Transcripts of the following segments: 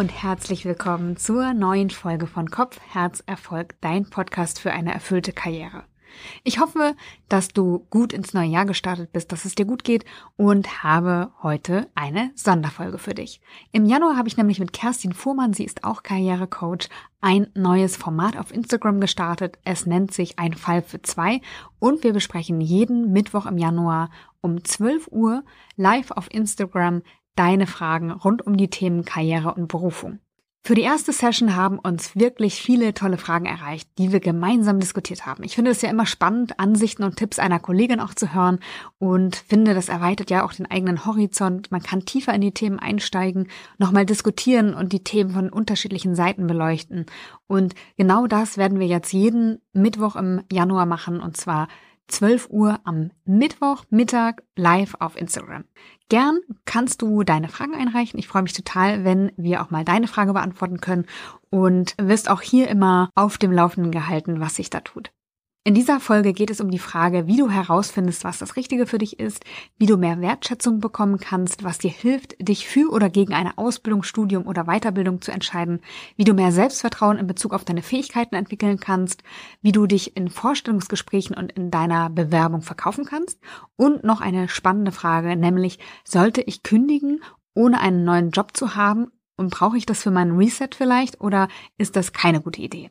und herzlich willkommen zur neuen Folge von Kopf, Herz, Erfolg, dein Podcast für eine erfüllte Karriere. Ich hoffe, dass du gut ins neue Jahr gestartet bist, dass es dir gut geht und habe heute eine Sonderfolge für dich. Im Januar habe ich nämlich mit Kerstin Fuhrmann, sie ist auch Karrierecoach, ein neues Format auf Instagram gestartet. Es nennt sich Ein Fall für zwei und wir besprechen jeden Mittwoch im Januar um 12 Uhr live auf Instagram deine Fragen rund um die Themen Karriere und Berufung. Für die erste Session haben uns wirklich viele tolle Fragen erreicht, die wir gemeinsam diskutiert haben. Ich finde es ja immer spannend, Ansichten und Tipps einer Kollegin auch zu hören und finde, das erweitert ja auch den eigenen Horizont. Man kann tiefer in die Themen einsteigen, nochmal diskutieren und die Themen von unterschiedlichen Seiten beleuchten. Und genau das werden wir jetzt jeden Mittwoch im Januar machen und zwar 12 Uhr am Mittwoch Mittag live auf Instagram. Gern kannst du deine Fragen einreichen. Ich freue mich total, wenn wir auch mal deine Frage beantworten können und wirst auch hier immer auf dem Laufenden gehalten, was sich da tut. In dieser Folge geht es um die Frage, wie du herausfindest, was das Richtige für dich ist, wie du mehr Wertschätzung bekommen kannst, was dir hilft, dich für oder gegen eine Ausbildung, Studium oder Weiterbildung zu entscheiden, wie du mehr Selbstvertrauen in Bezug auf deine Fähigkeiten entwickeln kannst, wie du dich in Vorstellungsgesprächen und in deiner Bewerbung verkaufen kannst und noch eine spannende Frage, nämlich sollte ich kündigen, ohne einen neuen Job zu haben und brauche ich das für meinen Reset vielleicht oder ist das keine gute Idee?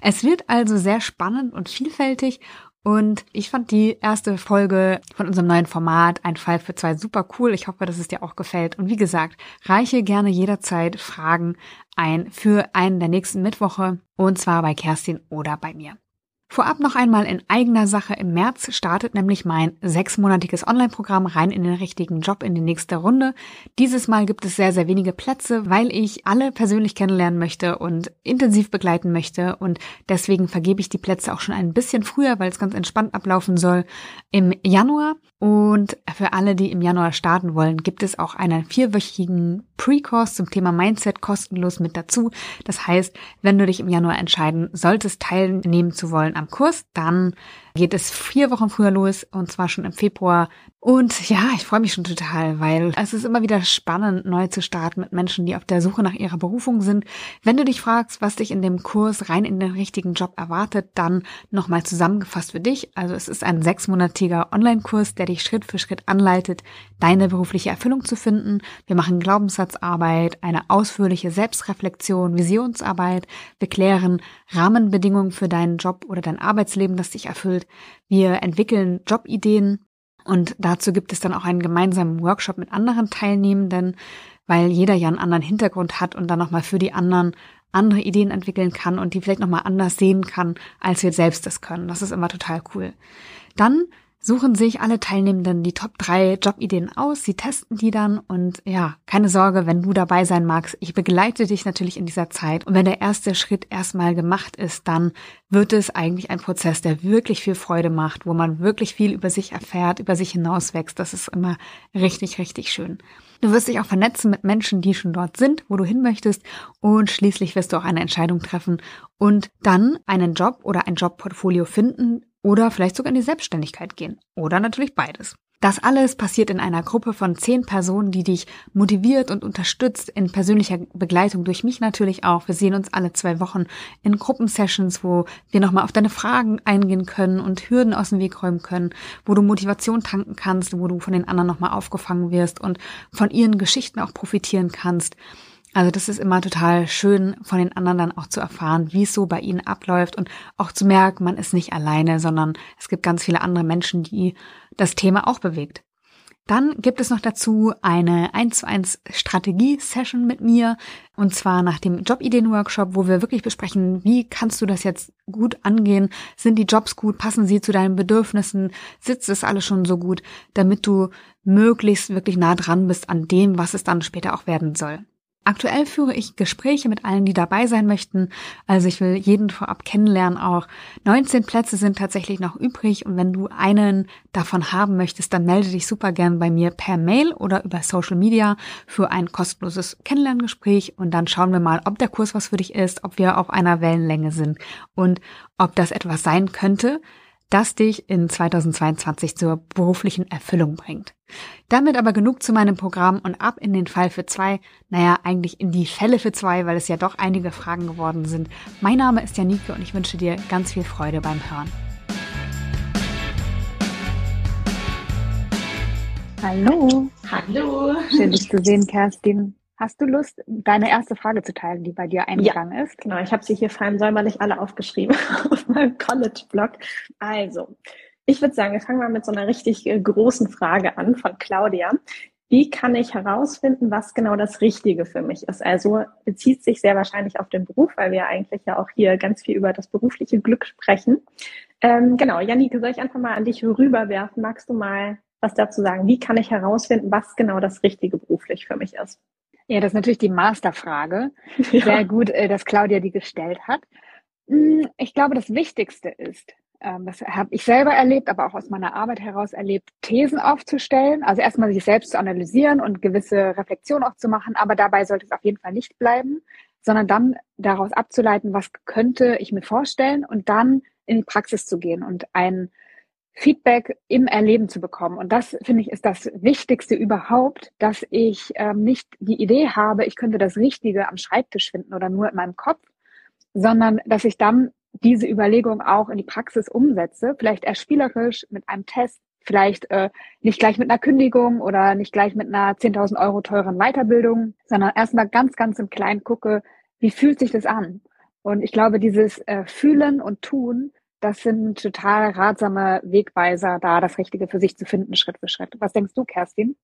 Es wird also sehr spannend und vielfältig und ich fand die erste Folge von unserem neuen Format, ein Fall für zwei, super cool. Ich hoffe, dass es dir auch gefällt. Und wie gesagt, reiche gerne jederzeit Fragen ein für einen der nächsten Mittwoche und zwar bei Kerstin oder bei mir. Vorab noch einmal in eigener Sache. Im März startet nämlich mein sechsmonatiges Online-Programm rein in den richtigen Job in die nächste Runde. Dieses Mal gibt es sehr, sehr wenige Plätze, weil ich alle persönlich kennenlernen möchte und intensiv begleiten möchte. Und deswegen vergebe ich die Plätze auch schon ein bisschen früher, weil es ganz entspannt ablaufen soll im Januar. Und für alle, die im Januar starten wollen, gibt es auch einen vierwöchigen Pre-Course zum Thema Mindset kostenlos mit dazu. Das heißt, wenn du dich im Januar entscheiden solltest, teilnehmen zu wollen am Kurs, dann geht es vier Wochen früher los und zwar schon im Februar. Und ja, ich freue mich schon total, weil es ist immer wieder spannend, neu zu starten mit Menschen, die auf der Suche nach ihrer Berufung sind. Wenn du dich fragst, was dich in dem Kurs rein in den richtigen Job erwartet, dann nochmal zusammengefasst für dich. Also es ist ein sechsmonatiger Online-Kurs, der dich Schritt für Schritt anleitet, deine berufliche Erfüllung zu finden. Wir machen Glaubenssatzarbeit, eine ausführliche Selbstreflexion, Visionsarbeit. Wir klären Rahmenbedingungen für deinen Job oder dein Arbeitsleben, das dich erfüllt. Wir entwickeln Jobideen und dazu gibt es dann auch einen gemeinsamen Workshop mit anderen Teilnehmenden, weil jeder ja einen anderen Hintergrund hat und dann nochmal für die anderen andere Ideen entwickeln kann und die vielleicht nochmal anders sehen kann, als wir selbst das können. Das ist immer total cool. Dann suchen sich alle Teilnehmenden die Top 3 Jobideen aus, sie testen die dann und ja, keine Sorge, wenn du dabei sein magst, ich begleite dich natürlich in dieser Zeit und wenn der erste Schritt erstmal gemacht ist, dann wird es eigentlich ein Prozess, der wirklich viel Freude macht, wo man wirklich viel über sich erfährt, über sich hinauswächst. Das ist immer richtig, richtig schön. Du wirst dich auch vernetzen mit Menschen, die schon dort sind, wo du hin möchtest und schließlich wirst du auch eine Entscheidung treffen und dann einen Job oder ein Jobportfolio finden, oder vielleicht sogar in die Selbstständigkeit gehen. Oder natürlich beides. Das alles passiert in einer Gruppe von zehn Personen, die dich motiviert und unterstützt in persönlicher Begleitung durch mich natürlich auch. Wir sehen uns alle zwei Wochen in Gruppensessions, wo wir nochmal auf deine Fragen eingehen können und Hürden aus dem Weg räumen können, wo du Motivation tanken kannst, wo du von den anderen nochmal aufgefangen wirst und von ihren Geschichten auch profitieren kannst. Also das ist immer total schön von den anderen dann auch zu erfahren, wie es so bei ihnen abläuft und auch zu merken, man ist nicht alleine, sondern es gibt ganz viele andere Menschen, die das Thema auch bewegt. Dann gibt es noch dazu eine 1 zu 1 Strategie-Session mit mir und zwar nach dem Jobideen-Workshop, wo wir wirklich besprechen, wie kannst du das jetzt gut angehen? Sind die Jobs gut? Passen sie zu deinen Bedürfnissen? Sitzt es alles schon so gut, damit du möglichst wirklich nah dran bist an dem, was es dann später auch werden soll? Aktuell führe ich Gespräche mit allen, die dabei sein möchten. Also ich will jeden vorab kennenlernen auch. 19 Plätze sind tatsächlich noch übrig und wenn du einen davon haben möchtest, dann melde dich super gern bei mir per Mail oder über Social Media für ein kostenloses Kennenlerngespräch und dann schauen wir mal, ob der Kurs was für dich ist, ob wir auf einer Wellenlänge sind und ob das etwas sein könnte, das dich in 2022 zur beruflichen Erfüllung bringt. Damit aber genug zu meinem Programm und ab in den Fall für zwei, naja, eigentlich in die Fälle für zwei, weil es ja doch einige Fragen geworden sind. Mein Name ist Janike und ich wünsche dir ganz viel Freude beim Hören. Hallo. Hallo. Schön, dich zu sehen, Kerstin. Hast du Lust, deine erste Frage zu teilen, die bei dir eingegangen ja, ist? Genau, ich habe sie hier fein säuberlich alle aufgeschrieben auf meinem College-Blog. Also, ich würde sagen, wir fangen mal mit so einer richtig äh, großen Frage an von Claudia. Wie kann ich herausfinden, was genau das Richtige für mich ist? Also bezieht sich sehr wahrscheinlich auf den Beruf, weil wir eigentlich ja auch hier ganz viel über das berufliche Glück sprechen. Ähm, genau, Janike, soll ich einfach mal an dich rüberwerfen? Magst du mal was dazu sagen? Wie kann ich herausfinden, was genau das Richtige beruflich für mich ist? Ja, das ist natürlich die Masterfrage. Ja. Sehr gut, äh, dass Claudia die gestellt hat. Hm, ich glaube, das Wichtigste ist, ähm, das habe ich selber erlebt, aber auch aus meiner Arbeit heraus erlebt, Thesen aufzustellen. Also erstmal sich selbst zu analysieren und gewisse Reflexionen auch zu machen, aber dabei sollte es auf jeden Fall nicht bleiben, sondern dann daraus abzuleiten, was könnte ich mir vorstellen und dann in die Praxis zu gehen und ein Feedback im Erleben zu bekommen. Und das, finde ich, ist das Wichtigste überhaupt, dass ich ähm, nicht die Idee habe, ich könnte das Richtige am Schreibtisch finden oder nur in meinem Kopf, sondern dass ich dann diese Überlegung auch in die Praxis umsetze, vielleicht eher spielerisch mit einem Test, vielleicht äh, nicht gleich mit einer Kündigung oder nicht gleich mit einer 10.000 Euro teuren Weiterbildung, sondern erstmal ganz, ganz im Kleinen gucke, wie fühlt sich das an? Und ich glaube, dieses äh, Fühlen und Tun das sind total ratsame Wegweiser, da das Richtige für sich zu finden, Schritt für Schritt. Was denkst du, Kerstin?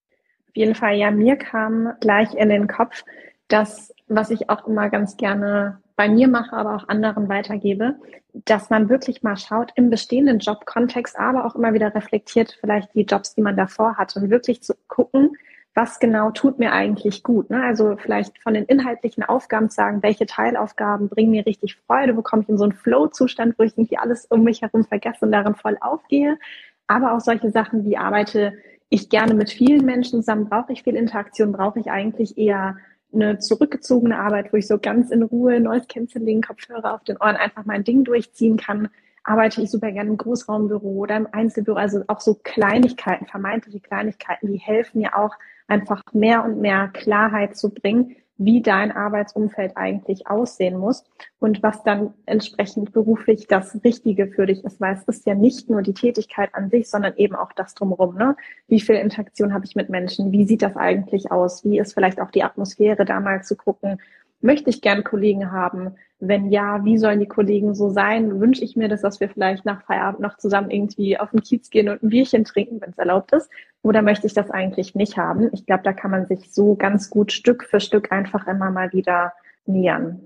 Auf jeden Fall, ja, mir kam gleich in den Kopf, dass, was ich auch immer ganz gerne bei mir mache, aber auch anderen weitergebe, dass man wirklich mal schaut im bestehenden Jobkontext, aber auch immer wieder reflektiert, vielleicht die Jobs, die man davor hat und wirklich zu gucken, was genau tut mir eigentlich gut. Ne? Also vielleicht von den inhaltlichen Aufgaben sagen, welche Teilaufgaben bringen mir richtig Freude, wo komme ich in so einen Flow-Zustand, wo ich irgendwie alles um mich herum vergesse und darin voll aufgehe. Aber auch solche Sachen wie arbeite ich gerne mit vielen Menschen zusammen, brauche ich viel Interaktion, brauche ich eigentlich eher eine zurückgezogene Arbeit, wo ich so ganz in Ruhe Neues Canceling, Kopfhörer auf den Ohren einfach mein Ding durchziehen kann arbeite ich super gerne im Großraumbüro oder im Einzelbüro. Also auch so Kleinigkeiten, vermeintliche Kleinigkeiten, die helfen mir auch einfach mehr und mehr Klarheit zu bringen, wie dein Arbeitsumfeld eigentlich aussehen muss und was dann entsprechend beruflich das Richtige für dich ist, weil es ist ja nicht nur die Tätigkeit an sich, sondern eben auch das drumherum. Ne? Wie viel Interaktion habe ich mit Menschen? Wie sieht das eigentlich aus? Wie ist vielleicht auch die Atmosphäre, da mal zu gucken, möchte ich gern Kollegen haben? Wenn ja, wie sollen die Kollegen so sein? Wünsche ich mir das, dass wir vielleicht nach Feierabend noch zusammen irgendwie auf den Kiez gehen und ein Bierchen trinken, wenn es erlaubt ist? Oder möchte ich das eigentlich nicht haben? Ich glaube, da kann man sich so ganz gut Stück für Stück einfach immer mal wieder nähern.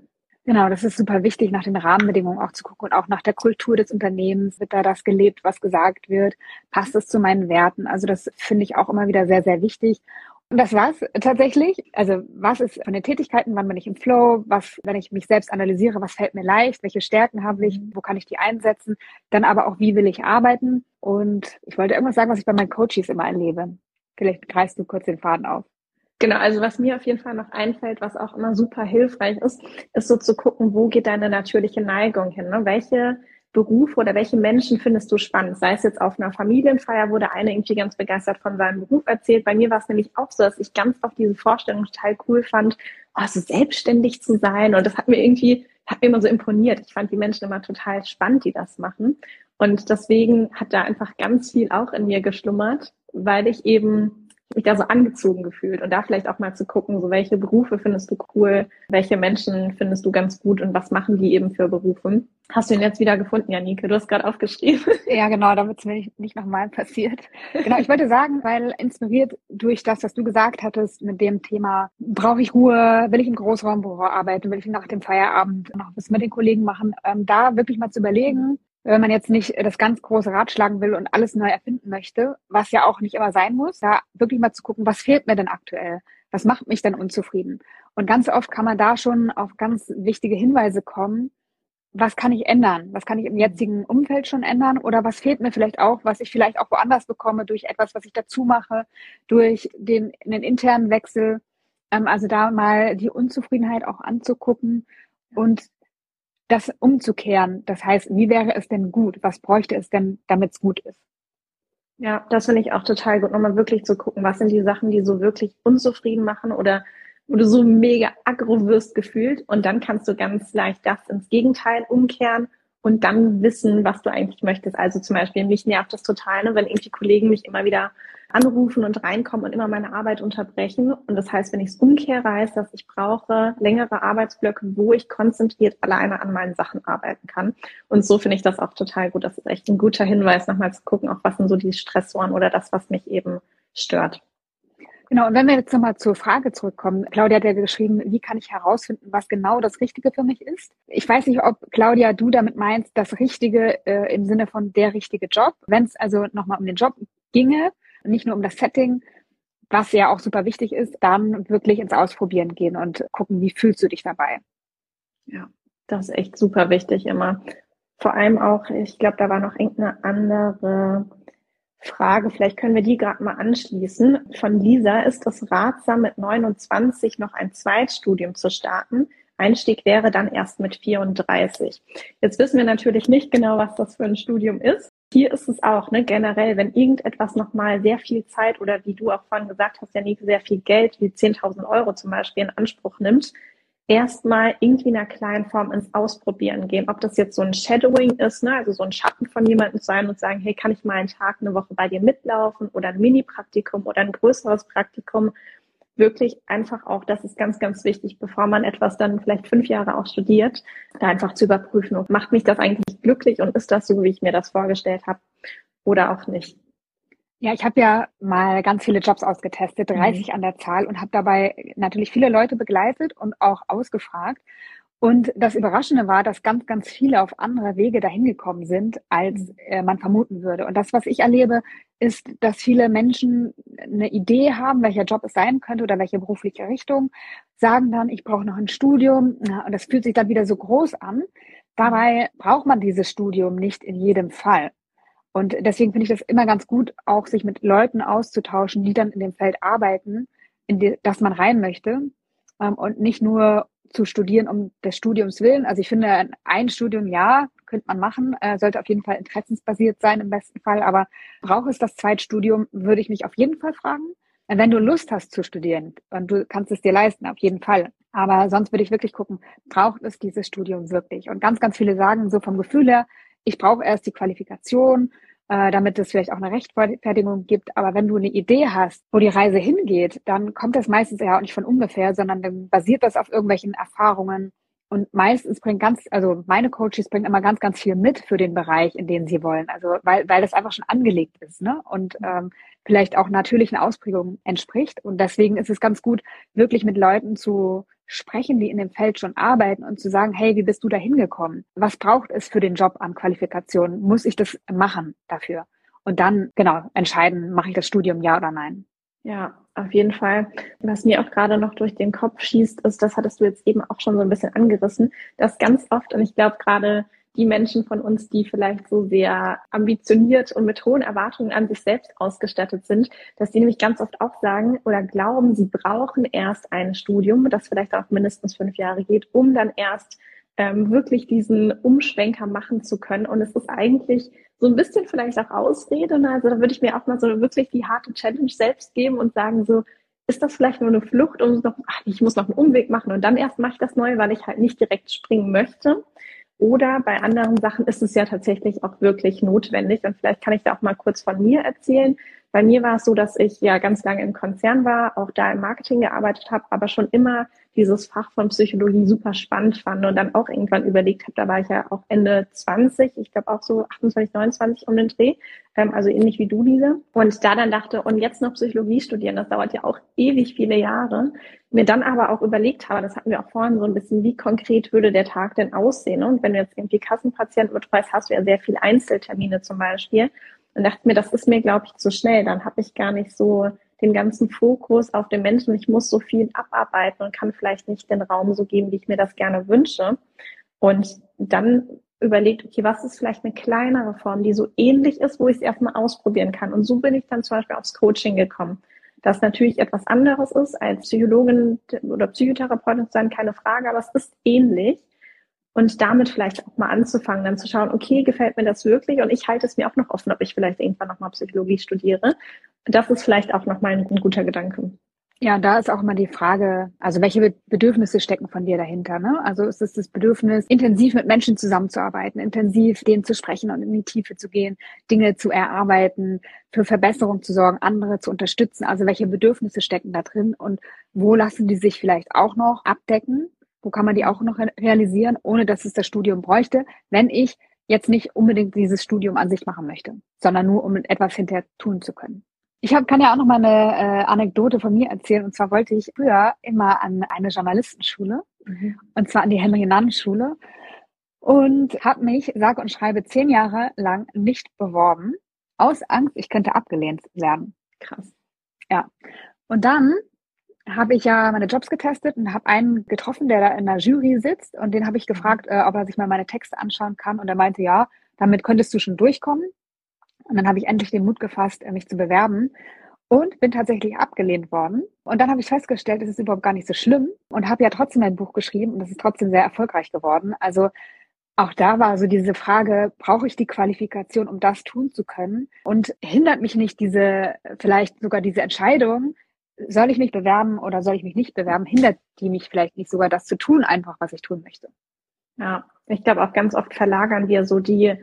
Genau, das ist super wichtig, nach den Rahmenbedingungen auch zu gucken und auch nach der Kultur des Unternehmens. Wird da das gelebt, was gesagt wird? Passt es zu meinen Werten? Also das finde ich auch immer wieder sehr, sehr wichtig. Und das war's tatsächlich. Also was ist von den Tätigkeiten, wann bin ich im Flow, was, wenn ich mich selbst analysiere, was fällt mir leicht, welche Stärken habe ich, wo kann ich die einsetzen, dann aber auch, wie will ich arbeiten. Und ich wollte irgendwas sagen, was ich bei meinen Coaches immer erlebe. Vielleicht greifst du kurz den Faden auf. Genau, also was mir auf jeden Fall noch einfällt, was auch immer super hilfreich ist, ist so zu gucken, wo geht deine natürliche Neigung hin? Ne? Welche Beruf oder welche Menschen findest du spannend? Sei es jetzt auf einer Familienfeier, der eine irgendwie ganz begeistert von seinem Beruf erzählt. Bei mir war es nämlich auch so, dass ich ganz oft diese Vorstellung total cool fand, oh, so selbstständig zu sein. Und das hat mir irgendwie, hat mir immer so imponiert. Ich fand die Menschen immer total spannend, die das machen. Und deswegen hat da einfach ganz viel auch in mir geschlummert, weil ich eben mich da so angezogen gefühlt und da vielleicht auch mal zu gucken, so welche Berufe findest du cool, welche Menschen findest du ganz gut und was machen die eben für Berufe. Hast du ihn jetzt wieder gefunden, Janike? Du hast gerade aufgeschrieben. Ja, genau, damit es mir nicht, nicht nochmal passiert. Genau, ich wollte sagen, weil inspiriert durch das, was du gesagt hattest mit dem Thema, brauche ich Ruhe, will ich im Großraumbüro arbeiten, will ich nach dem Feierabend noch was mit den Kollegen machen, ähm, da wirklich mal zu überlegen, wenn man jetzt nicht das ganz große Rad schlagen will und alles neu erfinden möchte, was ja auch nicht immer sein muss, da wirklich mal zu gucken, was fehlt mir denn aktuell? Was macht mich denn unzufrieden? Und ganz oft kann man da schon auf ganz wichtige Hinweise kommen. Was kann ich ändern? Was kann ich im jetzigen Umfeld schon ändern? Oder was fehlt mir vielleicht auch, was ich vielleicht auch woanders bekomme durch etwas, was ich dazu mache, durch den, den internen Wechsel? Ähm, also da mal die Unzufriedenheit auch anzugucken und das umzukehren. Das heißt, wie wäre es denn gut? Was bräuchte es denn, damit es gut ist? Ja, das finde ich auch total gut, nochmal wirklich zu gucken, was sind die Sachen, die so wirklich unzufrieden machen oder wo du so mega aggro wirst gefühlt und dann kannst du ganz leicht das ins Gegenteil umkehren und dann wissen, was du eigentlich möchtest. Also zum Beispiel, mich nervt das total, ne, wenn irgendwie Kollegen mich immer wieder anrufen und reinkommen und immer meine Arbeit unterbrechen. Und das heißt, wenn ich es umkehre, heißt das, ich brauche längere Arbeitsblöcke, wo ich konzentriert alleine an meinen Sachen arbeiten kann. Und so finde ich das auch total gut. Das ist echt ein guter Hinweis, nochmal zu gucken, auch was sind so die Stressoren oder das, was mich eben stört. Genau, und wenn wir jetzt nochmal zur Frage zurückkommen, Claudia hat ja geschrieben, wie kann ich herausfinden, was genau das Richtige für mich ist? Ich weiß nicht, ob Claudia, du damit meinst, das Richtige äh, im Sinne von der richtige Job. Wenn es also nochmal um den Job ginge, nicht nur um das Setting, was ja auch super wichtig ist, dann wirklich ins Ausprobieren gehen und gucken, wie fühlst du dich dabei? Ja, das ist echt super wichtig immer. Vor allem auch, ich glaube, da war noch irgendeine andere Frage, vielleicht können wir die gerade mal anschließen. Von Lisa, ist es ratsam, mit 29 noch ein Zweitstudium zu starten? Einstieg wäre dann erst mit 34. Jetzt wissen wir natürlich nicht genau, was das für ein Studium ist. Hier ist es auch, ne, generell, wenn irgendetwas nochmal sehr viel Zeit oder wie du auch vorhin gesagt hast, ja nie sehr viel Geld, wie 10.000 Euro zum Beispiel in Anspruch nimmt, erstmal irgendwie in einer kleinen Form ins Ausprobieren gehen. Ob das jetzt so ein Shadowing ist, ne, also so ein Schatten von jemandem sein und sagen, hey, kann ich mal einen Tag, eine Woche bei dir mitlaufen oder ein Mini-Praktikum oder ein größeres Praktikum. Wirklich einfach auch, das ist ganz, ganz wichtig, bevor man etwas dann vielleicht fünf Jahre auch studiert, da einfach zu überprüfen, macht mich das eigentlich glücklich und ist das so, wie ich mir das vorgestellt habe oder auch nicht. Ja, ich habe ja mal ganz viele Jobs ausgetestet, 30 mhm. an der Zahl und habe dabei natürlich viele Leute begleitet und auch ausgefragt. Und das Überraschende war, dass ganz, ganz viele auf andere Wege dahin gekommen sind, als äh, man vermuten würde. Und das, was ich erlebe, ist, dass viele Menschen eine Idee haben, welcher Job es sein könnte oder welche berufliche Richtung, sagen dann, ich brauche noch ein Studium. und das fühlt sich dann wieder so groß an. Dabei braucht man dieses Studium nicht in jedem Fall. Und deswegen finde ich das immer ganz gut, auch sich mit Leuten auszutauschen, die dann in dem Feld arbeiten, in die, das man rein möchte. Ähm, und nicht nur zu studieren um des Studiums willen. Also ich finde, ein Studium, ja, könnte man machen, äh, sollte auf jeden Fall interessensbasiert sein im besten Fall. Aber braucht es das Zweitstudium, würde ich mich auf jeden Fall fragen. Wenn du Lust hast zu studieren und du kannst es dir leisten, auf jeden Fall. Aber sonst würde ich wirklich gucken, braucht es dieses Studium wirklich? Und ganz, ganz viele sagen so vom Gefühl her, ich brauche erst die Qualifikation, äh, damit es vielleicht auch eine Rechtfertigung gibt. Aber wenn du eine Idee hast, wo die Reise hingeht, dann kommt das meistens ja auch nicht von ungefähr, sondern dann basiert das auf irgendwelchen Erfahrungen. Und meistens bringt ganz, also meine Coaches bringen immer ganz, ganz viel mit für den Bereich, in den sie wollen. Also weil, weil das einfach schon angelegt ist, ne? Und ähm, vielleicht auch natürlichen Ausprägungen entspricht. Und deswegen ist es ganz gut, wirklich mit Leuten zu sprechen, die in dem Feld schon arbeiten und zu sagen, hey, wie bist du da hingekommen? Was braucht es für den Job an Qualifikationen? Muss ich das machen dafür? Und dann, genau, entscheiden, mache ich das Studium ja oder nein? Ja, auf jeden Fall. Was mir auch gerade noch durch den Kopf schießt, ist, das hattest du jetzt eben auch schon so ein bisschen angerissen, dass ganz oft, und ich glaube gerade die Menschen von uns, die vielleicht so sehr ambitioniert und mit hohen Erwartungen an sich selbst ausgestattet sind, dass die nämlich ganz oft auch sagen oder glauben, sie brauchen erst ein Studium, das vielleicht auch mindestens fünf Jahre geht, um dann erst ähm, wirklich diesen Umschwenker machen zu können. Und es ist eigentlich so ein bisschen vielleicht auch Ausrede. Ne? Also da würde ich mir auch mal so wirklich die harte Challenge selbst geben und sagen so, ist das vielleicht nur eine Flucht und noch, ach, ich muss noch einen Umweg machen und dann erst mache ich das neu, weil ich halt nicht direkt springen möchte. Oder bei anderen Sachen ist es ja tatsächlich auch wirklich notwendig. Und vielleicht kann ich da auch mal kurz von mir erzählen. Bei mir war es so, dass ich ja ganz lange im Konzern war, auch da im Marketing gearbeitet habe, aber schon immer dieses Fach von Psychologie super spannend fand und dann auch irgendwann überlegt habe, da war ich ja auch Ende 20, ich glaube auch so 28, 29 um den Dreh, ähm, also ähnlich wie du diese. Und da dann dachte, und jetzt noch Psychologie studieren, das dauert ja auch ewig viele Jahre. Mir dann aber auch überlegt habe, das hatten wir auch vorhin so ein bisschen, wie konkret würde der Tag denn aussehen? Und wenn du jetzt irgendwie Kassenpatienten betreust, hast du ja sehr viel Einzeltermine zum Beispiel. Und dachte mir, das ist mir, glaube ich, zu schnell. Dann habe ich gar nicht so den ganzen Fokus auf den Menschen. Ich muss so viel abarbeiten und kann vielleicht nicht den Raum so geben, wie ich mir das gerne wünsche. Und dann überlegt, okay, was ist vielleicht eine kleinere Form, die so ähnlich ist, wo ich es erstmal ausprobieren kann. Und so bin ich dann zum Beispiel aufs Coaching gekommen. Das natürlich etwas anderes ist, als Psychologin oder Psychotherapeutin zu sein, keine Frage, aber es ist ähnlich. Und damit vielleicht auch mal anzufangen, dann zu schauen, okay, gefällt mir das wirklich? Und ich halte es mir auch noch offen, ob ich vielleicht irgendwann nochmal Psychologie studiere. Das ist vielleicht auch nochmal ein, ein guter Gedanke. Ja, da ist auch immer die Frage, also welche Bedürfnisse stecken von dir dahinter? Ne? Also ist es das Bedürfnis, intensiv mit Menschen zusammenzuarbeiten, intensiv denen zu sprechen und in die Tiefe zu gehen, Dinge zu erarbeiten, für Verbesserung zu sorgen, andere zu unterstützen? Also welche Bedürfnisse stecken da drin und wo lassen die sich vielleicht auch noch abdecken? Wo kann man die auch noch realisieren, ohne dass es das Studium bräuchte, wenn ich jetzt nicht unbedingt dieses Studium an sich machen möchte, sondern nur um etwas hinterher tun zu können? Ich hab, kann ja auch noch mal eine äh, Anekdote von mir erzählen. Und zwar wollte ich früher immer an eine Journalistenschule, mhm. und zwar an die Henry-Nannen-Schule. Und habe mich, sage und schreibe, zehn Jahre lang nicht beworben, aus Angst, ich könnte abgelehnt werden. Krass. Ja. Und dann habe ich ja meine Jobs getestet und habe einen getroffen, der da in der Jury sitzt. Und den habe ich gefragt, äh, ob er sich mal meine Texte anschauen kann. Und er meinte, ja, damit könntest du schon durchkommen. Und dann habe ich endlich den Mut gefasst, äh, mich zu bewerben und bin tatsächlich abgelehnt worden. Und dann habe ich festgestellt, es ist überhaupt gar nicht so schlimm und habe ja trotzdem ein Buch geschrieben und das ist trotzdem sehr erfolgreich geworden. Also auch da war so diese Frage, brauche ich die Qualifikation, um das tun zu können? Und hindert mich nicht diese, vielleicht sogar diese Entscheidung, soll ich mich bewerben oder soll ich mich nicht bewerben, hindert die mich vielleicht nicht sogar das zu tun, einfach was ich tun möchte. Ja, ich glaube auch ganz oft verlagern wir so die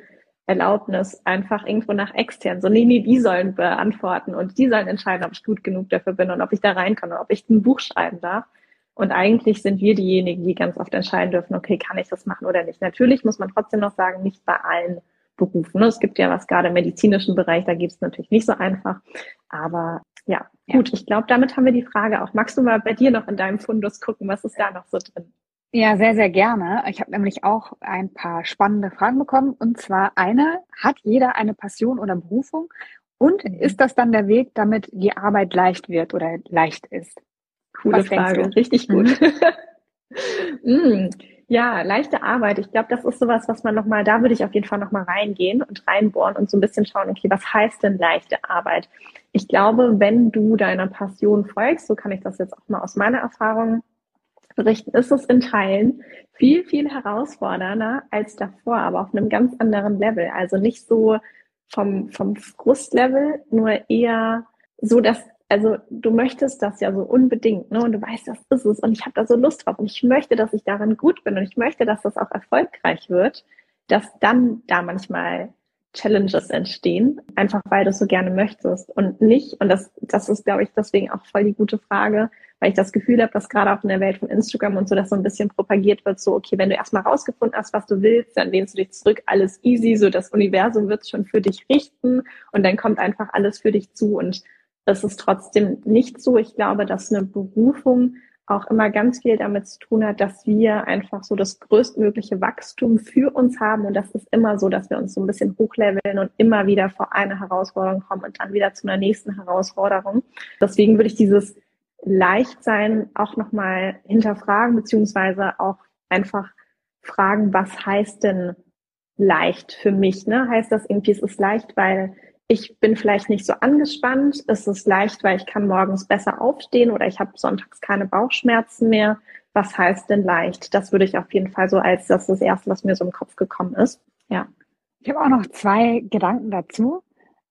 Erlaubnis einfach irgendwo nach extern. So, nee, nee, die sollen beantworten und die sollen entscheiden, ob ich gut genug dafür bin und ob ich da rein kann und ob ich ein Buch schreiben darf. Und eigentlich sind wir diejenigen, die ganz oft entscheiden dürfen, okay, kann ich das machen oder nicht. Natürlich muss man trotzdem noch sagen, nicht bei allen Berufen. Ne? Es gibt ja was gerade im medizinischen Bereich, da geht es natürlich nicht so einfach. Aber ja, ja. gut, ich glaube, damit haben wir die Frage auch. Magst du mal bei dir noch in deinem Fundus gucken, was ist da noch so drin? Ja, sehr, sehr gerne. Ich habe nämlich auch ein paar spannende Fragen bekommen. Und zwar eine, hat jeder eine Passion oder Berufung? Und mhm. ist das dann der Weg, damit die Arbeit leicht wird oder leicht ist? Coole Was Frage, richtig gut. mm, ja, leichte Arbeit. Ich glaube, das ist sowas, was man nochmal, da würde ich auf jeden Fall nochmal reingehen und reinbohren und so ein bisschen schauen, okay, was heißt denn leichte Arbeit? Ich glaube, wenn du deiner Passion folgst, so kann ich das jetzt auch mal aus meiner Erfahrung berichten, ist es in Teilen viel, viel herausfordernder als davor, aber auf einem ganz anderen Level. Also nicht so vom, vom Frustlevel, nur eher so, dass, also du möchtest das ja so unbedingt, ne? Und du weißt, das ist es. Und ich habe da so Lust drauf. Und ich möchte, dass ich darin gut bin. Und ich möchte, dass das auch erfolgreich wird, dass dann da manchmal Challenges entstehen, einfach weil du so gerne möchtest und nicht, und das, das ist, glaube ich, deswegen auch voll die gute Frage, weil ich das Gefühl habe, dass gerade auch in der Welt von Instagram und so das so ein bisschen propagiert wird, so, okay, wenn du erstmal rausgefunden hast, was du willst, dann lehnst du dich zurück, alles easy, so das Universum wird schon für dich richten und dann kommt einfach alles für dich zu. Und das ist trotzdem nicht so. Ich glaube, dass eine Berufung auch immer ganz viel damit zu tun hat, dass wir einfach so das größtmögliche Wachstum für uns haben. Und das ist immer so, dass wir uns so ein bisschen hochleveln und immer wieder vor eine Herausforderung kommen und dann wieder zu einer nächsten Herausforderung. Deswegen würde ich dieses Leichtsein auch nochmal hinterfragen, beziehungsweise auch einfach fragen, was heißt denn leicht für mich? Ne? Heißt das irgendwie, es ist leicht, weil ich bin vielleicht nicht so angespannt. Es ist leicht, weil ich kann morgens besser aufstehen oder ich habe sonntags keine Bauchschmerzen mehr. Was heißt denn leicht? Das würde ich auf jeden Fall so als das, das erste, was mir so im Kopf gekommen ist. Ja. Ich habe auch noch zwei Gedanken dazu.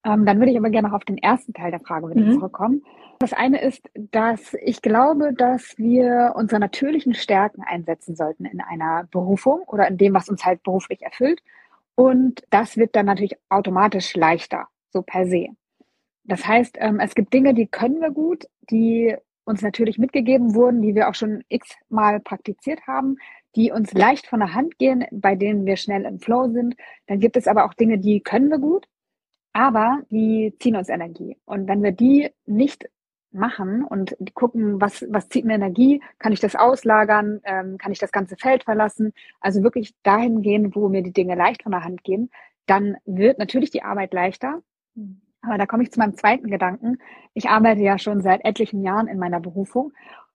Ähm, dann würde ich aber gerne noch auf den ersten Teil der Frage wieder mhm. zurückkommen. Das eine ist, dass ich glaube, dass wir unsere natürlichen Stärken einsetzen sollten in einer Berufung oder in dem, was uns halt beruflich erfüllt. Und das wird dann natürlich automatisch leichter so per se. Das heißt, ähm, es gibt Dinge, die können wir gut, die uns natürlich mitgegeben wurden, die wir auch schon x-mal praktiziert haben, die uns leicht von der Hand gehen, bei denen wir schnell im Flow sind. Dann gibt es aber auch Dinge, die können wir gut, aber die ziehen uns Energie. Und wenn wir die nicht machen und gucken, was, was zieht mir Energie, kann ich das auslagern, ähm, kann ich das ganze Feld verlassen, also wirklich dahin gehen, wo mir die Dinge leicht von der Hand gehen, dann wird natürlich die Arbeit leichter, aber da komme ich zu meinem zweiten Gedanken. Ich arbeite ja schon seit etlichen Jahren in meiner Berufung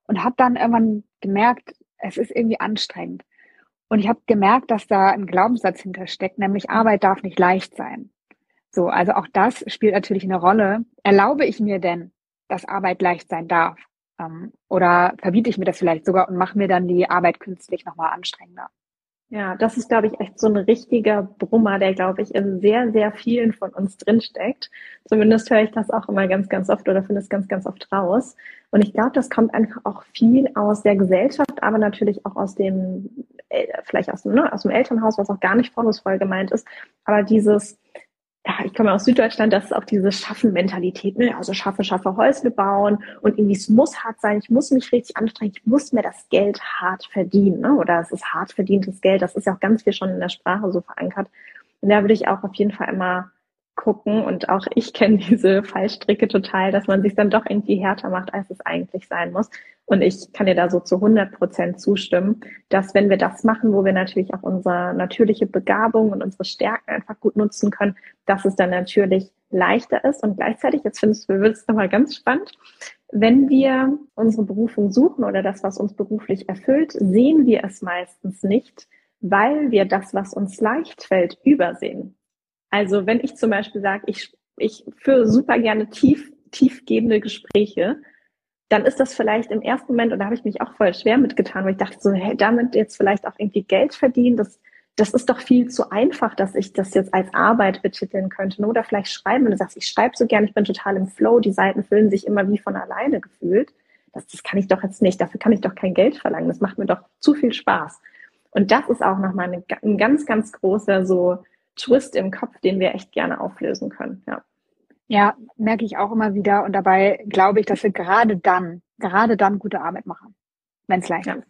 und habe dann irgendwann gemerkt, es ist irgendwie anstrengend. Und ich habe gemerkt, dass da ein Glaubenssatz hintersteckt, nämlich Arbeit darf nicht leicht sein. So, also auch das spielt natürlich eine Rolle. Erlaube ich mir denn, dass Arbeit leicht sein darf? Ähm, oder verbiete ich mir das vielleicht sogar und mache mir dann die Arbeit künstlich nochmal anstrengender? Ja, das ist, glaube ich, echt so ein richtiger Brummer, der, glaube ich, in sehr, sehr vielen von uns drinsteckt. Zumindest höre ich das auch immer ganz, ganz oft oder finde es ganz, ganz oft raus. Und ich glaube, das kommt einfach auch viel aus der Gesellschaft, aber natürlich auch aus dem, äh, vielleicht aus dem, ne, aus dem Elternhaus, was auch gar nicht vorwurfsvoll gemeint ist. Aber dieses, ja, ich komme aus Süddeutschland, das ist auch diese Schaffen-Mentalität, ne? also schaffe, schaffe, Häusle bauen und irgendwie es muss hart sein, ich muss mich richtig anstrengen, ich muss mir das Geld hart verdienen, ne? oder es ist hart verdientes Geld, das ist ja auch ganz viel schon in der Sprache so verankert. Und da würde ich auch auf jeden Fall immer gucken und auch ich kenne diese Fallstricke total, dass man sich dann doch irgendwie härter macht, als es eigentlich sein muss. Und ich kann dir da so zu 100 Prozent zustimmen, dass wenn wir das machen, wo wir natürlich auch unsere natürliche Begabung und unsere Stärken einfach gut nutzen können, dass es dann natürlich leichter ist. Und gleichzeitig, jetzt findest du, wird es nochmal ganz spannend, wenn wir unsere Berufung suchen oder das, was uns beruflich erfüllt, sehen wir es meistens nicht, weil wir das, was uns leicht fällt, übersehen. Also wenn ich zum Beispiel sage, ich, ich führe super gerne tief, tiefgehende Gespräche, dann ist das vielleicht im ersten Moment, und da habe ich mich auch voll schwer mitgetan, weil ich dachte so, hey, damit jetzt vielleicht auch irgendwie Geld verdienen, das, das ist doch viel zu einfach, dass ich das jetzt als Arbeit betiteln könnte. Oder vielleicht schreiben, wenn du sagst, ich schreibe so gerne, ich bin total im Flow, die Seiten füllen sich immer wie von alleine gefühlt. Das, das kann ich doch jetzt nicht, dafür kann ich doch kein Geld verlangen, das macht mir doch zu viel Spaß. Und das ist auch nochmal ein ganz, ganz großer so Twist im Kopf, den wir echt gerne auflösen können. Ja. Ja, merke ich auch immer wieder. Und dabei glaube ich, dass wir gerade dann, gerade dann gute Arbeit machen, wenn es leicht ja. ist.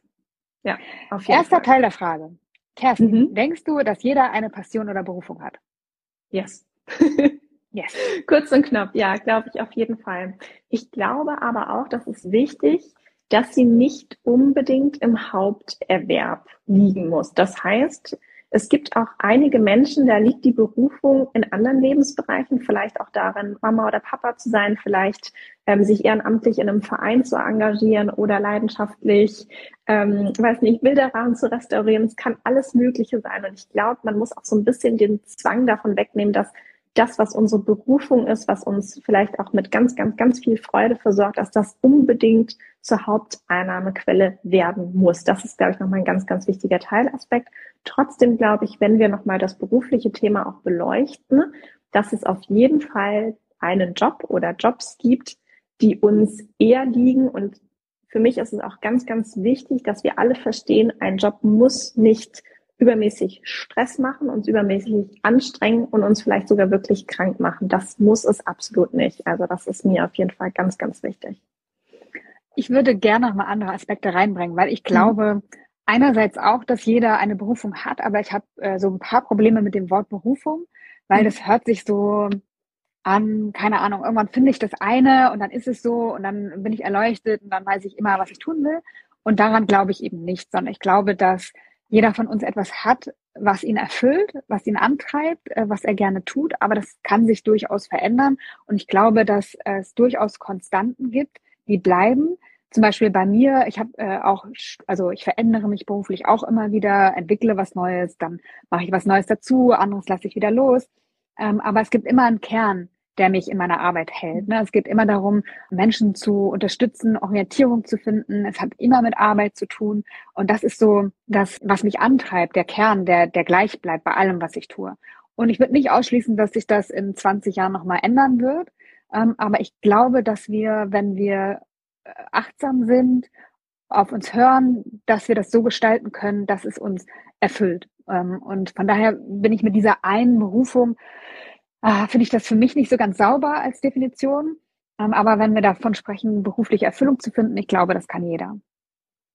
Ja, auf jeden Erster Fall. Teil der Frage. Kerstin, mhm. denkst du, dass jeder eine Passion oder Berufung hat? Yes. yes. Kurz und knapp, ja, glaube ich auf jeden Fall. Ich glaube aber auch, dass es wichtig, dass sie nicht unbedingt im Haupterwerb liegen muss. Das heißt, es gibt auch einige Menschen, da liegt die Berufung in anderen Lebensbereichen, vielleicht auch darin, Mama oder Papa zu sein, vielleicht ähm, sich ehrenamtlich in einem Verein zu engagieren oder leidenschaftlich, ähm, weiß nicht, Bilderrahmen zu restaurieren. Es kann alles Mögliche sein. Und ich glaube, man muss auch so ein bisschen den Zwang davon wegnehmen, dass das, was unsere Berufung ist, was uns vielleicht auch mit ganz, ganz, ganz viel Freude versorgt, dass das unbedingt zur Haupteinnahmequelle werden muss. Das ist, glaube ich, nochmal ein ganz, ganz wichtiger Teilaspekt. Trotzdem glaube ich, wenn wir nochmal das berufliche Thema auch beleuchten, dass es auf jeden Fall einen Job oder Jobs gibt, die uns eher liegen. Und für mich ist es auch ganz, ganz wichtig, dass wir alle verstehen, ein Job muss nicht übermäßig Stress machen, uns übermäßig anstrengen und uns vielleicht sogar wirklich krank machen. Das muss es absolut nicht. Also das ist mir auf jeden Fall ganz, ganz wichtig. Ich würde gerne noch mal andere Aspekte reinbringen, weil ich glaube, mhm. einerseits auch, dass jeder eine Berufung hat, aber ich habe äh, so ein paar Probleme mit dem Wort Berufung, weil mhm. das hört sich so an, keine Ahnung, irgendwann finde ich das eine und dann ist es so und dann bin ich erleuchtet und dann weiß ich immer, was ich tun will. Und daran glaube ich eben nicht, sondern ich glaube, dass jeder von uns etwas hat, was ihn erfüllt, was ihn antreibt, äh, was er gerne tut, aber das kann sich durchaus verändern. Und ich glaube, dass es durchaus Konstanten gibt, die bleiben. Zum Beispiel bei mir, ich habe äh, auch, also ich verändere mich beruflich auch immer wieder, entwickle was Neues, dann mache ich was Neues dazu, anderes lasse ich wieder los. Ähm, aber es gibt immer einen Kern, der mich in meiner Arbeit hält. Ne? Es geht immer darum, Menschen zu unterstützen, Orientierung zu finden. Es hat immer mit Arbeit zu tun. Und das ist so das, was mich antreibt, der Kern, der, der gleich bleibt bei allem, was ich tue. Und ich würde nicht ausschließen, dass sich das in 20 Jahren nochmal ändern wird. Ähm, aber ich glaube, dass wir, wenn wir äh, achtsam sind, auf uns hören, dass wir das so gestalten können, dass es uns erfüllt. Ähm, und von daher bin ich mit dieser einen Berufung äh, finde ich das für mich nicht so ganz sauber als Definition. Ähm, aber wenn wir davon sprechen, berufliche Erfüllung zu finden, ich glaube, das kann jeder.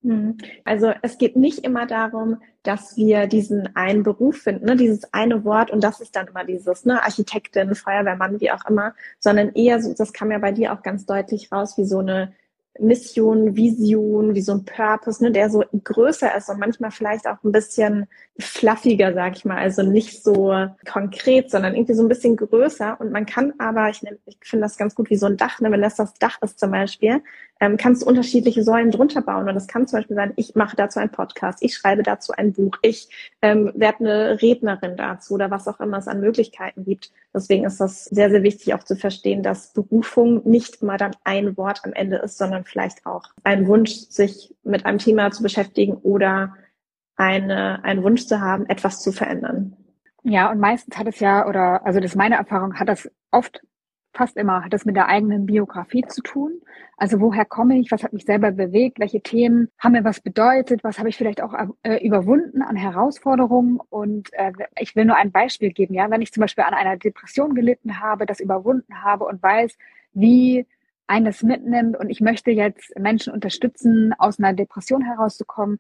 Mhm. Also es geht nicht immer darum, dass wir diesen einen Beruf finden, ne, dieses eine Wort und das ist dann immer dieses, ne, Architektin, Feuerwehrmann, wie auch immer, sondern eher so, das kam ja bei dir auch ganz deutlich raus, wie so eine Mission, Vision, wie so ein Purpose, ne, der so größer ist und manchmal vielleicht auch ein bisschen fluffiger, sag ich mal, also nicht so konkret, sondern irgendwie so ein bisschen größer. Und man kann aber, ich, ich finde das ganz gut wie so ein Dach, ne, wenn das das Dach ist zum Beispiel, ähm, kannst du unterschiedliche Säulen drunter bauen. Und das kann zum Beispiel sein, ich mache dazu einen Podcast, ich schreibe dazu ein Buch, ich ähm, werde eine Rednerin dazu oder was auch immer es an Möglichkeiten gibt. Deswegen ist das sehr, sehr wichtig auch zu verstehen, dass Berufung nicht immer dann ein Wort am Ende ist, sondern vielleicht auch ein Wunsch, sich mit einem Thema zu beschäftigen oder eine, einen Wunsch zu haben, etwas zu verändern. Ja, und meistens hat es ja, oder also das ist meine Erfahrung, hat das oft, fast immer, hat das mit der eigenen Biografie zu tun. Also woher komme ich, was hat mich selber bewegt, welche Themen haben mir was bedeutet, was habe ich vielleicht auch äh, überwunden an Herausforderungen. Und äh, ich will nur ein Beispiel geben, ja, wenn ich zum Beispiel an einer Depression gelitten habe, das überwunden habe und weiß, wie einen das mitnimmt und ich möchte jetzt Menschen unterstützen, aus einer Depression herauszukommen,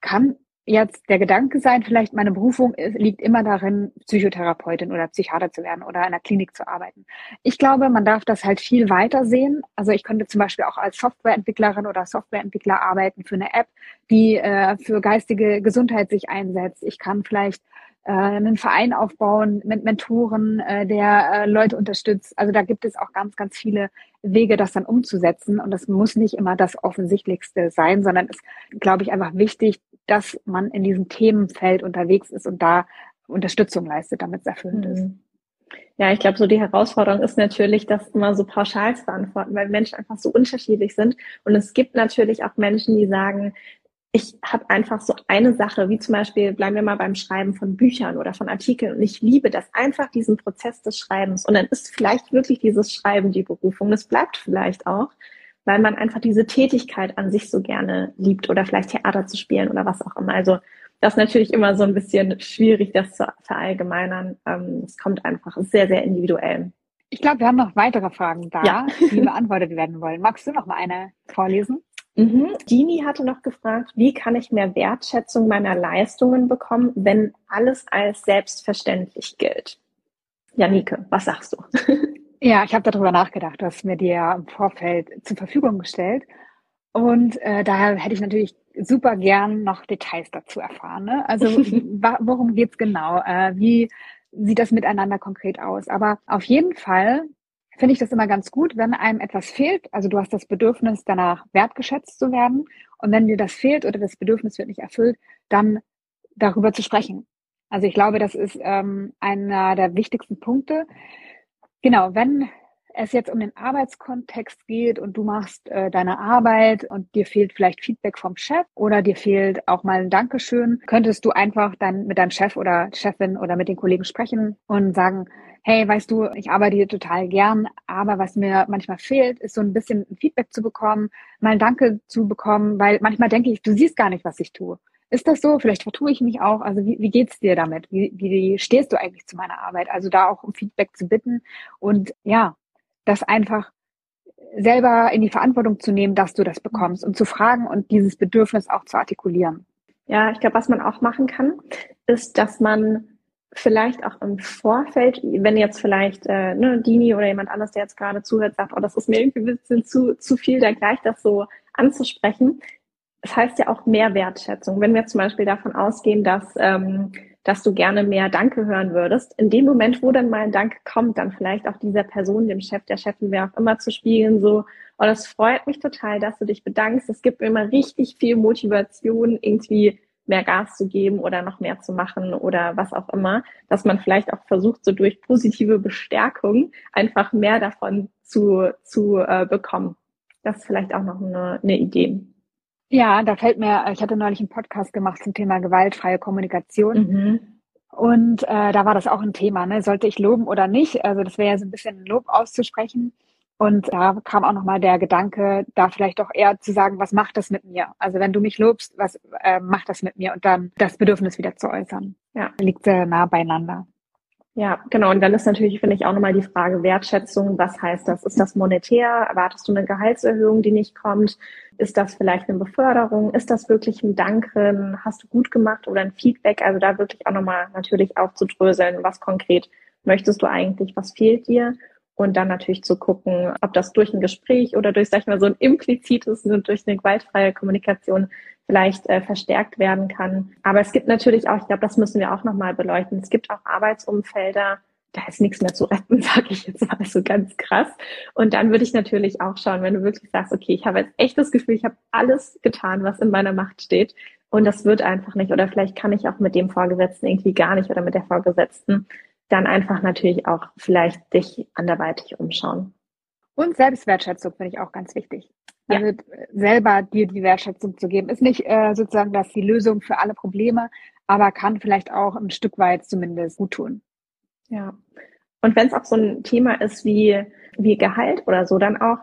kann jetzt der Gedanke sein, vielleicht meine Berufung liegt immer darin, Psychotherapeutin oder Psychiater zu werden oder in einer Klinik zu arbeiten. Ich glaube, man darf das halt viel weiter sehen. Also ich könnte zum Beispiel auch als Softwareentwicklerin oder Softwareentwickler arbeiten für eine App, die äh, für geistige Gesundheit sich einsetzt. Ich kann vielleicht äh, einen Verein aufbauen mit Mentoren, äh, der äh, Leute unterstützt. Also da gibt es auch ganz, ganz viele Wege, das dann umzusetzen. Und das muss nicht immer das Offensichtlichste sein, sondern ist, glaube ich, einfach wichtig, dass man in diesem Themenfeld unterwegs ist und da Unterstützung leistet, damit es erfüllend mhm. ist. Ja, ich glaube, so die Herausforderung ist natürlich, das immer so pauschal zu beantworten, weil Menschen einfach so unterschiedlich sind. Und es gibt natürlich auch Menschen, die sagen, ich habe einfach so eine Sache, wie zum Beispiel, bleiben wir mal beim Schreiben von Büchern oder von Artikeln. Und ich liebe das einfach, diesen Prozess des Schreibens. Und dann ist vielleicht wirklich dieses Schreiben die Berufung. Das bleibt vielleicht auch, weil man einfach diese Tätigkeit an sich so gerne liebt oder vielleicht Theater zu spielen oder was auch immer. Also das ist natürlich immer so ein bisschen schwierig, das zu verallgemeinern. Ähm, es kommt einfach sehr, sehr individuell. Ich glaube, wir haben noch weitere Fragen da, ja. die beantwortet werden wollen. Magst du noch mal eine vorlesen? Mhm. Dini hatte noch gefragt, wie kann ich mehr Wertschätzung meiner Leistungen bekommen, wenn alles als selbstverständlich gilt? Janike, was sagst du? Ja, ich habe darüber nachgedacht. Du hast mir die ja im Vorfeld zur Verfügung gestellt. Und äh, daher hätte ich natürlich super gern noch Details dazu erfahren. Ne? Also worum geht's genau? Äh, wie sieht das miteinander konkret aus? Aber auf jeden Fall finde ich das immer ganz gut, wenn einem etwas fehlt. Also du hast das Bedürfnis, danach wertgeschätzt zu werden. Und wenn dir das fehlt oder das Bedürfnis wird nicht erfüllt, dann darüber zu sprechen. Also ich glaube, das ist ähm, einer der wichtigsten Punkte. Genau, wenn es jetzt um den Arbeitskontext geht und du machst äh, deine Arbeit und dir fehlt vielleicht Feedback vom Chef oder dir fehlt auch mal ein Dankeschön, könntest du einfach dann mit deinem Chef oder Chefin oder mit den Kollegen sprechen und sagen, hey, weißt du, ich arbeite hier total gern, aber was mir manchmal fehlt, ist so ein bisschen Feedback zu bekommen, mal ein Danke zu bekommen, weil manchmal denke ich, du siehst gar nicht, was ich tue. Ist das so? Vielleicht vertue ich mich auch. Also wie, wie geht's dir damit? Wie, wie stehst du eigentlich zu meiner Arbeit? Also da auch um Feedback zu bitten und ja, das einfach selber in die Verantwortung zu nehmen, dass du das bekommst und zu fragen und dieses Bedürfnis auch zu artikulieren. Ja, ich glaube, was man auch machen kann, ist, dass man vielleicht auch im Vorfeld, wenn jetzt vielleicht äh, ne, Dini oder jemand anderes, der jetzt gerade zuhört, sagt, oh, das ist mir irgendwie ein bisschen zu, zu viel, da gleich das so anzusprechen. Das heißt ja auch mehr Wertschätzung. Wenn wir zum Beispiel davon ausgehen, dass, ähm, dass du gerne mehr Danke hören würdest, in dem Moment, wo dann mal ein Danke kommt, dann vielleicht auch dieser Person, dem Chef, der Chefin, wer auch immer zu spiegeln, so, oh, das freut mich total, dass du dich bedankst. Es gibt mir immer richtig viel Motivation, irgendwie mehr Gas zu geben oder noch mehr zu machen oder was auch immer, dass man vielleicht auch versucht, so durch positive Bestärkung einfach mehr davon zu, zu äh, bekommen. Das ist vielleicht auch noch eine, eine Idee. Ja, da fällt mir, ich hatte neulich einen Podcast gemacht zum Thema gewaltfreie Kommunikation. Mhm. Und äh, da war das auch ein Thema, ne? Sollte ich loben oder nicht? Also das wäre ja so ein bisschen Lob auszusprechen. Und da kam auch nochmal der Gedanke, da vielleicht auch eher zu sagen, was macht das mit mir? Also wenn du mich lobst, was äh, macht das mit mir? Und dann das Bedürfnis wieder zu äußern. Ja. Liegt sehr nah beieinander. Ja, genau. Und dann ist natürlich, finde ich, auch nochmal die Frage Wertschätzung. Was heißt das? Ist das monetär? Erwartest du eine Gehaltserhöhung, die nicht kommt? Ist das vielleicht eine Beförderung? Ist das wirklich ein Danken? Hast du gut gemacht oder ein Feedback? Also da wirklich auch nochmal natürlich aufzudröseln, was konkret möchtest du eigentlich? Was fehlt dir? und dann natürlich zu gucken, ob das durch ein Gespräch oder durch, sag ich mal, so ein implizites, durch eine gewaltfreie Kommunikation vielleicht äh, verstärkt werden kann. Aber es gibt natürlich auch, ich glaube, das müssen wir auch nochmal beleuchten, es gibt auch Arbeitsumfelder, da ist nichts mehr zu retten, sage ich jetzt mal so ganz krass. Und dann würde ich natürlich auch schauen, wenn du wirklich sagst, okay, ich habe jetzt echt das Gefühl, ich habe alles getan, was in meiner Macht steht. Und das wird einfach nicht. Oder vielleicht kann ich auch mit dem Vorgesetzten irgendwie gar nicht oder mit der Vorgesetzten dann einfach natürlich auch vielleicht dich anderweitig umschauen. Und Selbstwertschätzung finde ich auch ganz wichtig. Also ja. selber dir die Wertschätzung zu geben, ist nicht äh, sozusagen das die Lösung für alle Probleme, aber kann vielleicht auch ein Stück weit zumindest gut tun. Ja. Und wenn es auch so ein Thema ist wie, wie Gehalt oder so, dann auch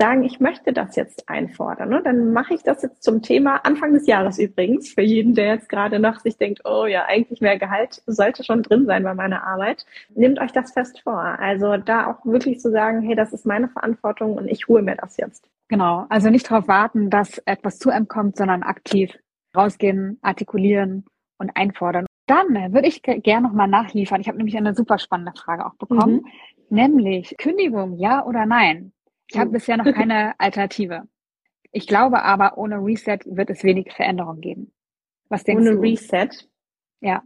sagen, ich möchte das jetzt einfordern. Ne? Dann mache ich das jetzt zum Thema Anfang des Jahres übrigens. Für jeden, der jetzt gerade noch sich denkt, oh ja, eigentlich mehr Gehalt sollte schon drin sein bei meiner Arbeit. Nehmt euch das fest vor. Also da auch wirklich zu sagen, hey, das ist meine Verantwortung und ich hole mir das jetzt. Genau. Also nicht darauf warten, dass etwas zu einem kommt, sondern aktiv rausgehen, artikulieren und einfordern. Dann würde ich gerne nochmal nachliefern. Ich habe nämlich eine super spannende Frage auch bekommen, mhm. nämlich Kündigung, ja oder nein? Ich habe bisher noch keine Alternative. Ich glaube aber, ohne Reset wird es wenig Veränderung geben. Was denkst ohne du? Ohne Reset? Ja.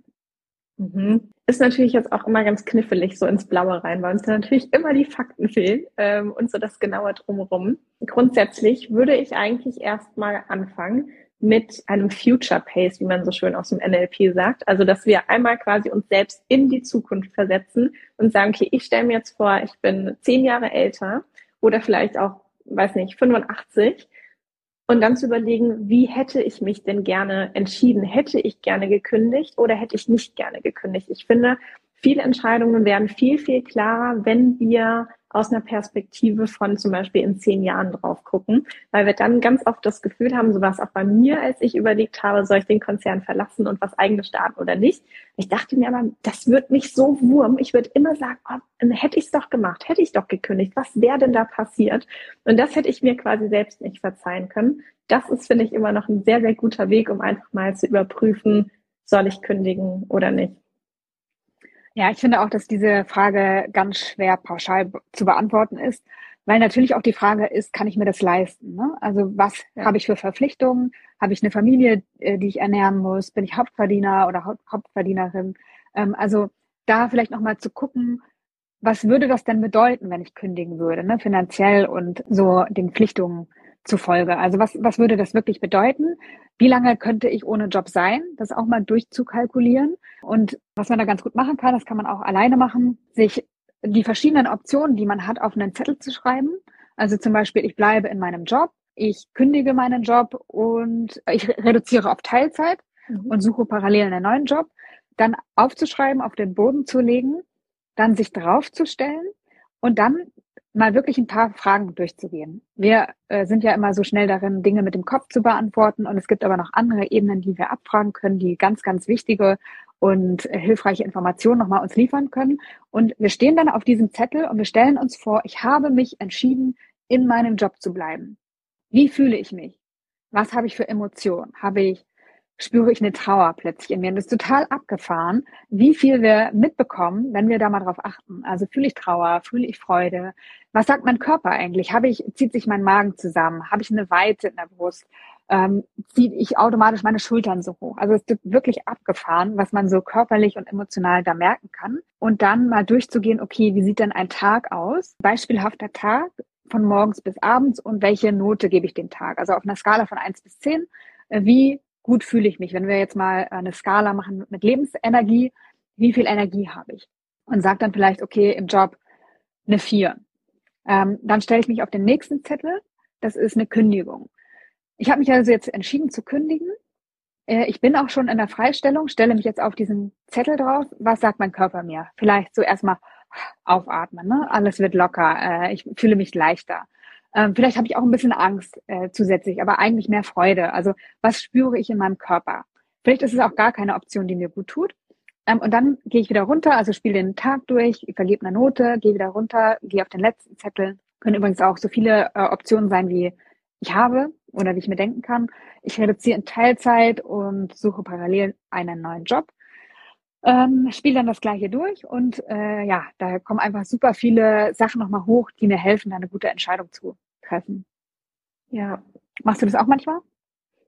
Mhm. Ist natürlich jetzt auch immer ganz knifflig, so ins Blaue rein, weil uns da natürlich immer die Fakten fehlen ähm, und so das genaue Drumherum. Grundsätzlich würde ich eigentlich erstmal anfangen mit einem Future Pace, wie man so schön aus dem NLP sagt. Also, dass wir einmal quasi uns selbst in die Zukunft versetzen und sagen, okay, ich stelle mir jetzt vor, ich bin zehn Jahre älter oder vielleicht auch, weiß nicht, 85 und dann zu überlegen, wie hätte ich mich denn gerne entschieden? Hätte ich gerne gekündigt oder hätte ich nicht gerne gekündigt? Ich finde, viele Entscheidungen werden viel, viel klarer, wenn wir aus einer Perspektive von zum Beispiel in zehn Jahren drauf gucken, weil wir dann ganz oft das Gefühl haben, so war es auch bei mir, als ich überlegt habe, soll ich den Konzern verlassen und was eigenes starten oder nicht. Ich dachte mir aber, das wird mich so wurm. Ich würde immer sagen, oh, hätte ich es doch gemacht, hätte ich doch gekündigt, was wäre denn da passiert? Und das hätte ich mir quasi selbst nicht verzeihen können. Das ist, finde ich, immer noch ein sehr, sehr guter Weg, um einfach mal zu überprüfen, soll ich kündigen oder nicht. Ja, ich finde auch, dass diese Frage ganz schwer pauschal zu beantworten ist, weil natürlich auch die Frage ist, kann ich mir das leisten? Ne? Also was ja. habe ich für Verpflichtungen? Habe ich eine Familie, äh, die ich ernähren muss? Bin ich Hauptverdiener oder Haupt Hauptverdienerin? Ähm, also da vielleicht nochmal zu gucken, was würde das denn bedeuten, wenn ich kündigen würde, ne? finanziell und so den Pflichtungen zufolge. Also was, was würde das wirklich bedeuten? Wie lange könnte ich ohne Job sein? Das auch mal durchzukalkulieren. Und was man da ganz gut machen kann, das kann man auch alleine machen, sich die verschiedenen Optionen, die man hat, auf einen Zettel zu schreiben. Also zum Beispiel, ich bleibe in meinem Job, ich kündige meinen Job und ich reduziere auf Teilzeit mhm. und suche parallel einen neuen Job. Dann aufzuschreiben, auf den Boden zu legen, dann sich draufzustellen und dann mal wirklich ein paar Fragen durchzugehen. Wir äh, sind ja immer so schnell darin, Dinge mit dem Kopf zu beantworten und es gibt aber noch andere Ebenen, die wir abfragen können, die ganz, ganz wichtige und äh, hilfreiche Informationen nochmal uns liefern können. Und wir stehen dann auf diesem Zettel und wir stellen uns vor, ich habe mich entschieden, in meinem Job zu bleiben. Wie fühle ich mich? Was habe ich für Emotionen? Habe ich spüre ich eine Trauer plötzlich in mir. Und das ist total abgefahren, wie viel wir mitbekommen, wenn wir da mal drauf achten. Also fühle ich Trauer, fühle ich Freude. Was sagt mein Körper eigentlich? Habe ich, zieht sich mein Magen zusammen? Habe ich eine Weite in der Brust? Ähm, ziehe ich automatisch meine Schultern so hoch? Also es ist wirklich abgefahren, was man so körperlich und emotional da merken kann. Und dann mal durchzugehen, okay, wie sieht denn ein Tag aus? Beispielhafter Tag von morgens bis abends und welche Note gebe ich dem Tag? Also auf einer Skala von eins bis zehn äh, wie gut fühle ich mich? Wenn wir jetzt mal eine Skala machen mit Lebensenergie, wie viel Energie habe ich? Und sage dann vielleicht, okay, im Job eine vier. Ähm, dann stelle ich mich auf den nächsten Zettel. Das ist eine Kündigung. Ich habe mich also jetzt entschieden zu kündigen. Äh, ich bin auch schon in der Freistellung, stelle mich jetzt auf diesen Zettel drauf. Was sagt mein Körper mir? Vielleicht so erstmal aufatmen, ne? alles wird locker, äh, ich fühle mich leichter. Ähm, vielleicht habe ich auch ein bisschen Angst äh, zusätzlich, aber eigentlich mehr Freude. Also was spüre ich in meinem Körper? Vielleicht ist es auch gar keine Option, die mir gut tut. Ähm, und dann gehe ich wieder runter, also spiele den Tag durch, vergebe eine Note, gehe wieder runter, gehe auf den letzten Zettel. Können übrigens auch so viele äh, Optionen sein, wie ich habe oder wie ich mir denken kann. Ich reduziere in Teilzeit und suche parallel einen neuen Job ähm, spiele dann das gleiche durch und äh, ja, da kommen einfach super viele Sachen nochmal hoch, die mir helfen, da eine gute Entscheidung zu treffen. Ja. Machst du das auch manchmal?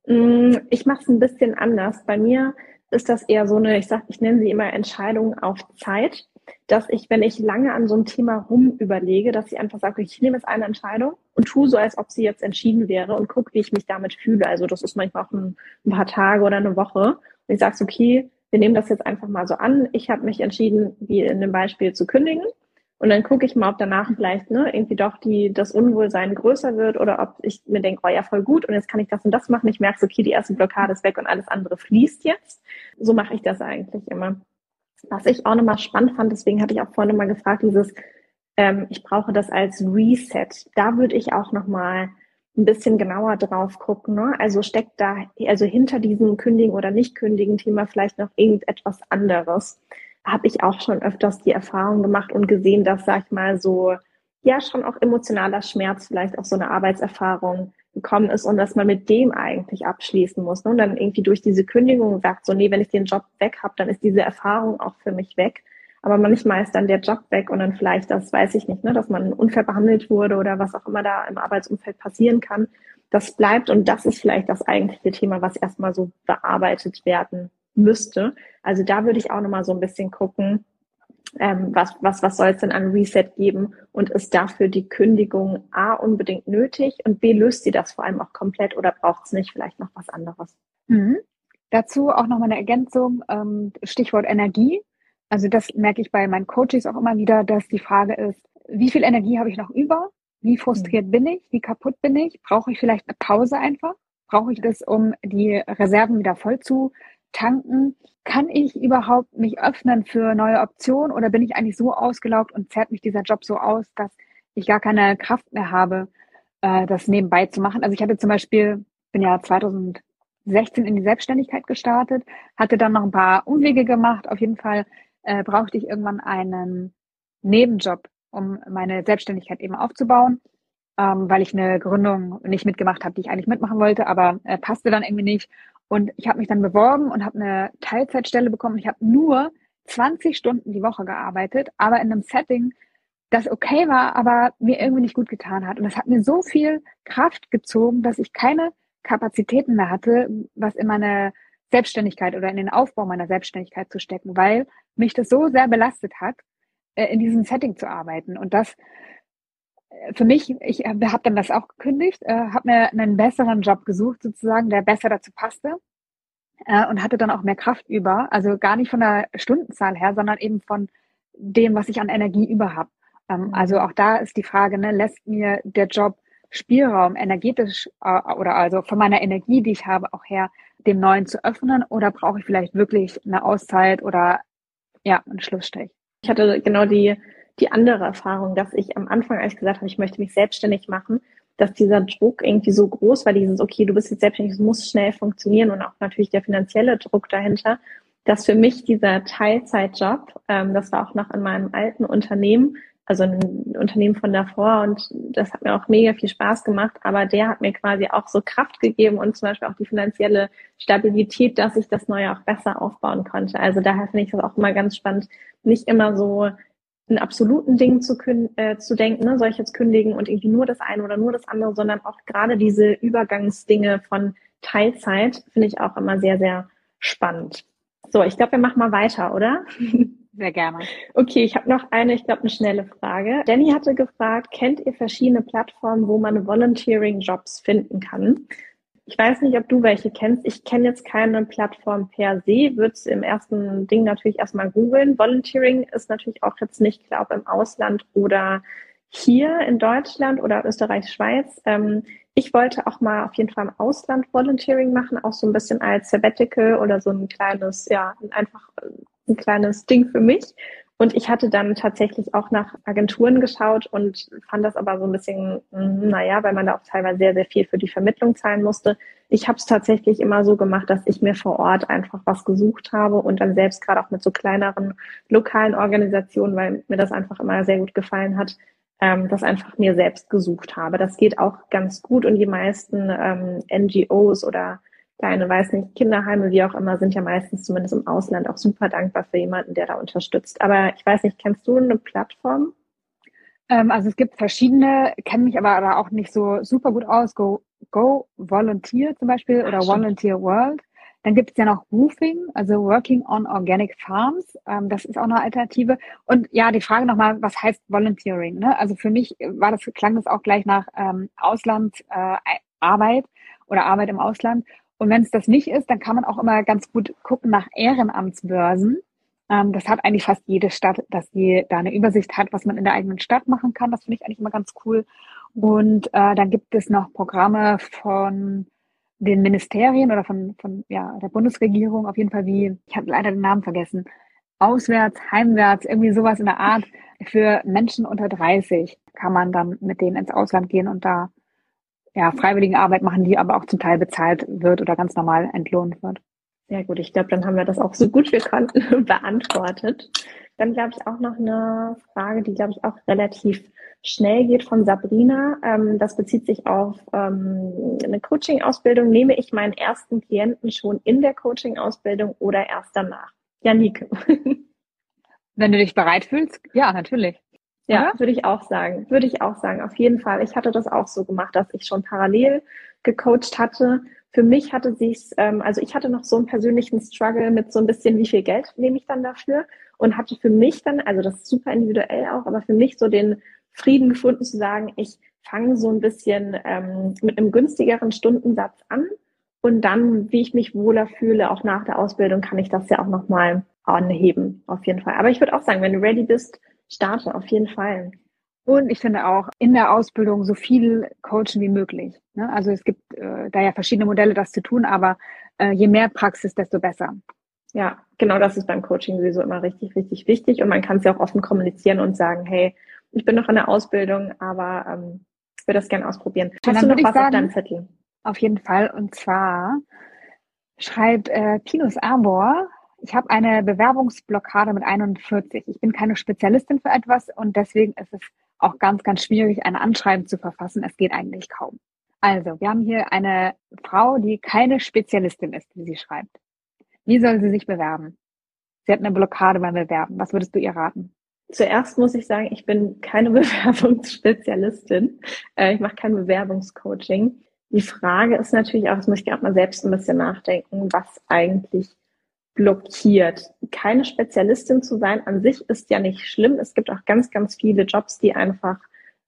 Mm, ich mache es ein bisschen anders. Bei mir ist das eher so eine, ich sag, ich nenne sie immer Entscheidung auf Zeit, dass ich, wenn ich lange an so einem Thema rum überlege, dass ich einfach sage, ich nehme jetzt eine Entscheidung und tue so, als ob sie jetzt entschieden wäre und gucke, wie ich mich damit fühle. Also das ist manchmal auch ein, ein paar Tage oder eine Woche. Und ich sage, okay, wir nehmen das jetzt einfach mal so an. Ich habe mich entschieden, wie in dem Beispiel zu kündigen. Und dann gucke ich mal, ob danach vielleicht ne, irgendwie doch die, das Unwohlsein größer wird oder ob ich mir denke, oh ja, voll gut und jetzt kann ich das und das machen. Ich merke so, okay, die erste Blockade ist weg und alles andere fließt jetzt. So mache ich das eigentlich immer. Was ich auch nochmal spannend fand, deswegen hatte ich auch vorhin mal gefragt, dieses, ähm, ich brauche das als Reset. Da würde ich auch nochmal ein bisschen genauer drauf gucken. Ne? Also steckt da, also hinter diesem Kündigen oder nicht Kündigen Thema vielleicht noch irgendetwas anderes habe ich auch schon öfters die Erfahrung gemacht und gesehen, dass, sag ich mal, so, ja, schon auch emotionaler Schmerz vielleicht auch so eine Arbeitserfahrung gekommen ist und dass man mit dem eigentlich abschließen muss. Ne? Und dann irgendwie durch diese Kündigung sagt, so, nee, wenn ich den Job weg habe, dann ist diese Erfahrung auch für mich weg. Aber manchmal ist dann der Job weg und dann vielleicht, das weiß ich nicht, ne, dass man unfair behandelt wurde oder was auch immer da im Arbeitsumfeld passieren kann. Das bleibt und das ist vielleicht das eigentliche Thema, was erstmal so bearbeitet werden müsste. Also da würde ich auch nochmal so ein bisschen gucken, ähm, was, was, was soll es denn an Reset geben und ist dafür die Kündigung A unbedingt nötig und B löst sie das vor allem auch komplett oder braucht es nicht vielleicht noch was anderes? Mhm. Dazu auch nochmal eine Ergänzung, ähm, Stichwort Energie. Also das merke ich bei meinen Coaches auch immer wieder, dass die Frage ist, wie viel Energie habe ich noch über? Wie frustriert mhm. bin ich? Wie kaputt bin ich? Brauche ich vielleicht eine Pause einfach? Brauche ich das, um die Reserven wieder voll zu tanken. Kann ich überhaupt mich öffnen für neue Optionen oder bin ich eigentlich so ausgelaugt und zerrt mich dieser Job so aus, dass ich gar keine Kraft mehr habe, äh, das nebenbei zu machen? Also ich hatte zum Beispiel, bin ja 2016 in die Selbstständigkeit gestartet, hatte dann noch ein paar Umwege gemacht. Auf jeden Fall äh, brauchte ich irgendwann einen Nebenjob, um meine Selbstständigkeit eben aufzubauen, ähm, weil ich eine Gründung nicht mitgemacht habe, die ich eigentlich mitmachen wollte, aber äh, passte dann irgendwie nicht. Und ich habe mich dann beworben und habe eine Teilzeitstelle bekommen. Ich habe nur 20 Stunden die Woche gearbeitet, aber in einem Setting, das okay war, aber mir irgendwie nicht gut getan hat. Und das hat mir so viel Kraft gezogen, dass ich keine Kapazitäten mehr hatte, was in meine Selbstständigkeit oder in den Aufbau meiner Selbstständigkeit zu stecken, weil mich das so sehr belastet hat, äh, in diesem Setting zu arbeiten. Und das für mich, ich habe dann das auch gekündigt, äh, habe mir einen besseren Job gesucht, sozusagen, der besser dazu passte äh, und hatte dann auch mehr Kraft über. Also gar nicht von der Stundenzahl her, sondern eben von dem, was ich an Energie über habe. Ähm, mhm. Also auch da ist die Frage, ne, lässt mir der Job Spielraum energetisch äh, oder also von meiner Energie, die ich habe, auch her, dem Neuen zu öffnen oder brauche ich vielleicht wirklich eine Auszeit oder ja, einen Schlussstrich? Ich hatte genau die die andere Erfahrung, dass ich am Anfang, als ich gesagt habe, ich möchte mich selbstständig machen, dass dieser Druck irgendwie so groß war, dieses, okay, du bist jetzt selbstständig, es muss schnell funktionieren und auch natürlich der finanzielle Druck dahinter, dass für mich dieser Teilzeitjob, ähm, das war auch noch in meinem alten Unternehmen, also ein Unternehmen von davor und das hat mir auch mega viel Spaß gemacht, aber der hat mir quasi auch so Kraft gegeben und zum Beispiel auch die finanzielle Stabilität, dass ich das Neue auch besser aufbauen konnte. Also daher finde ich das auch immer ganz spannend, nicht immer so in absoluten Dingen zu, äh, zu denken, ne? soll ich jetzt kündigen und irgendwie nur das eine oder nur das andere, sondern auch gerade diese Übergangsdinge von Teilzeit finde ich auch immer sehr, sehr spannend. So, ich glaube, wir machen mal weiter, oder? Sehr gerne. Okay, ich habe noch eine, ich glaube, eine schnelle Frage. Danny hatte gefragt, kennt ihr verschiedene Plattformen, wo man Volunteering-Jobs finden kann? Ich weiß nicht, ob du welche kennst. Ich kenne jetzt keine Plattform per se, würde es im ersten Ding natürlich erstmal googeln. Volunteering ist natürlich auch jetzt nicht, glaube im Ausland oder hier in Deutschland oder Österreich, Schweiz. Ähm, ich wollte auch mal auf jeden Fall im Ausland Volunteering machen, auch so ein bisschen als Sabbatical oder so ein kleines, ja, einfach ein kleines Ding für mich. Und ich hatte dann tatsächlich auch nach Agenturen geschaut und fand das aber so ein bisschen, hm, naja, weil man da auch teilweise sehr, sehr viel für die Vermittlung zahlen musste. Ich habe es tatsächlich immer so gemacht, dass ich mir vor Ort einfach was gesucht habe und dann selbst gerade auch mit so kleineren lokalen Organisationen, weil mir das einfach immer sehr gut gefallen hat, ähm, das einfach mir selbst gesucht habe. Das geht auch ganz gut und die meisten ähm, NGOs oder kleine, weiß nicht, Kinderheime, wie auch immer, sind ja meistens zumindest im Ausland auch super dankbar für jemanden, der da unterstützt. Aber ich weiß nicht, kennst du eine Plattform? Ähm, also es gibt verschiedene, kenne mich aber da auch nicht so super gut aus. Go, Go Volunteer zum Beispiel oder Ach, Volunteer World. Dann gibt es ja noch Roofing, also Working on Organic Farms. Ähm, das ist auch eine Alternative. Und ja, die Frage nochmal, was heißt Volunteering? Ne? Also für mich war das, klang das auch gleich nach ähm, Auslandsarbeit äh, oder Arbeit im Ausland. Und wenn es das nicht ist, dann kann man auch immer ganz gut gucken nach Ehrenamtsbörsen. Ähm, das hat eigentlich fast jede Stadt, dass die da eine Übersicht hat, was man in der eigenen Stadt machen kann. Das finde ich eigentlich immer ganz cool. Und äh, dann gibt es noch Programme von den Ministerien oder von, von ja, der Bundesregierung, auf jeden Fall wie, ich habe leider den Namen vergessen, auswärts, heimwärts, irgendwie sowas in der Art. Für Menschen unter 30 kann man dann mit denen ins Ausland gehen und da ja, freiwillige Arbeit machen, die aber auch zum Teil bezahlt wird oder ganz normal entlohnt wird. Sehr gut, ich glaube, dann haben wir das auch so gut wir konnten beantwortet. Dann glaube ich auch noch eine Frage, die glaube ich auch relativ schnell geht von Sabrina. Ähm, das bezieht sich auf ähm, eine Coaching-Ausbildung. Nehme ich meinen ersten Klienten schon in der Coaching-Ausbildung oder erst danach? Janike. Wenn du dich bereit fühlst, ja, natürlich. Ja, würde ich auch sagen. Würde ich auch sagen, auf jeden Fall. Ich hatte das auch so gemacht, dass ich schon parallel gecoacht hatte. Für mich hatte sich's, ähm, also ich hatte noch so einen persönlichen Struggle mit so ein bisschen, wie viel Geld nehme ich dann dafür und hatte für mich dann, also das ist super individuell auch, aber für mich so den Frieden gefunden zu sagen, ich fange so ein bisschen ähm, mit einem günstigeren Stundensatz an und dann, wie ich mich wohler fühle, auch nach der Ausbildung, kann ich das ja auch nochmal anheben, auf jeden Fall. Aber ich würde auch sagen, wenn du ready bist, starte auf jeden Fall. Und ich finde auch in der Ausbildung so viel coachen wie möglich. Ne? Also es gibt äh, da ja verschiedene Modelle, das zu tun, aber äh, je mehr Praxis, desto besser. Ja, genau das ist beim Coaching sowieso immer richtig, richtig wichtig. Und man kann es ja auch offen kommunizieren und sagen, hey, ich bin noch in der Ausbildung, aber ähm, ich würde das gerne ausprobieren. Hast du noch was sagen, auf deinem Zettel? Auf jeden Fall. Und zwar schreibt äh, Pinus Arbor, ich habe eine Bewerbungsblockade mit 41. Ich bin keine Spezialistin für etwas und deswegen ist es auch ganz, ganz schwierig, ein Anschreiben zu verfassen. Es geht eigentlich kaum. Also, wir haben hier eine Frau, die keine Spezialistin ist, wie sie schreibt. Wie soll sie sich bewerben? Sie hat eine Blockade beim Bewerben. Was würdest du ihr raten? Zuerst muss ich sagen, ich bin keine Bewerbungsspezialistin. Äh, ich mache kein Bewerbungscoaching. Die Frage ist natürlich auch, das muss ich gerade mal selbst ein bisschen nachdenken, was eigentlich blockiert. Keine Spezialistin zu sein an sich ist ja nicht schlimm. Es gibt auch ganz, ganz viele Jobs, die einfach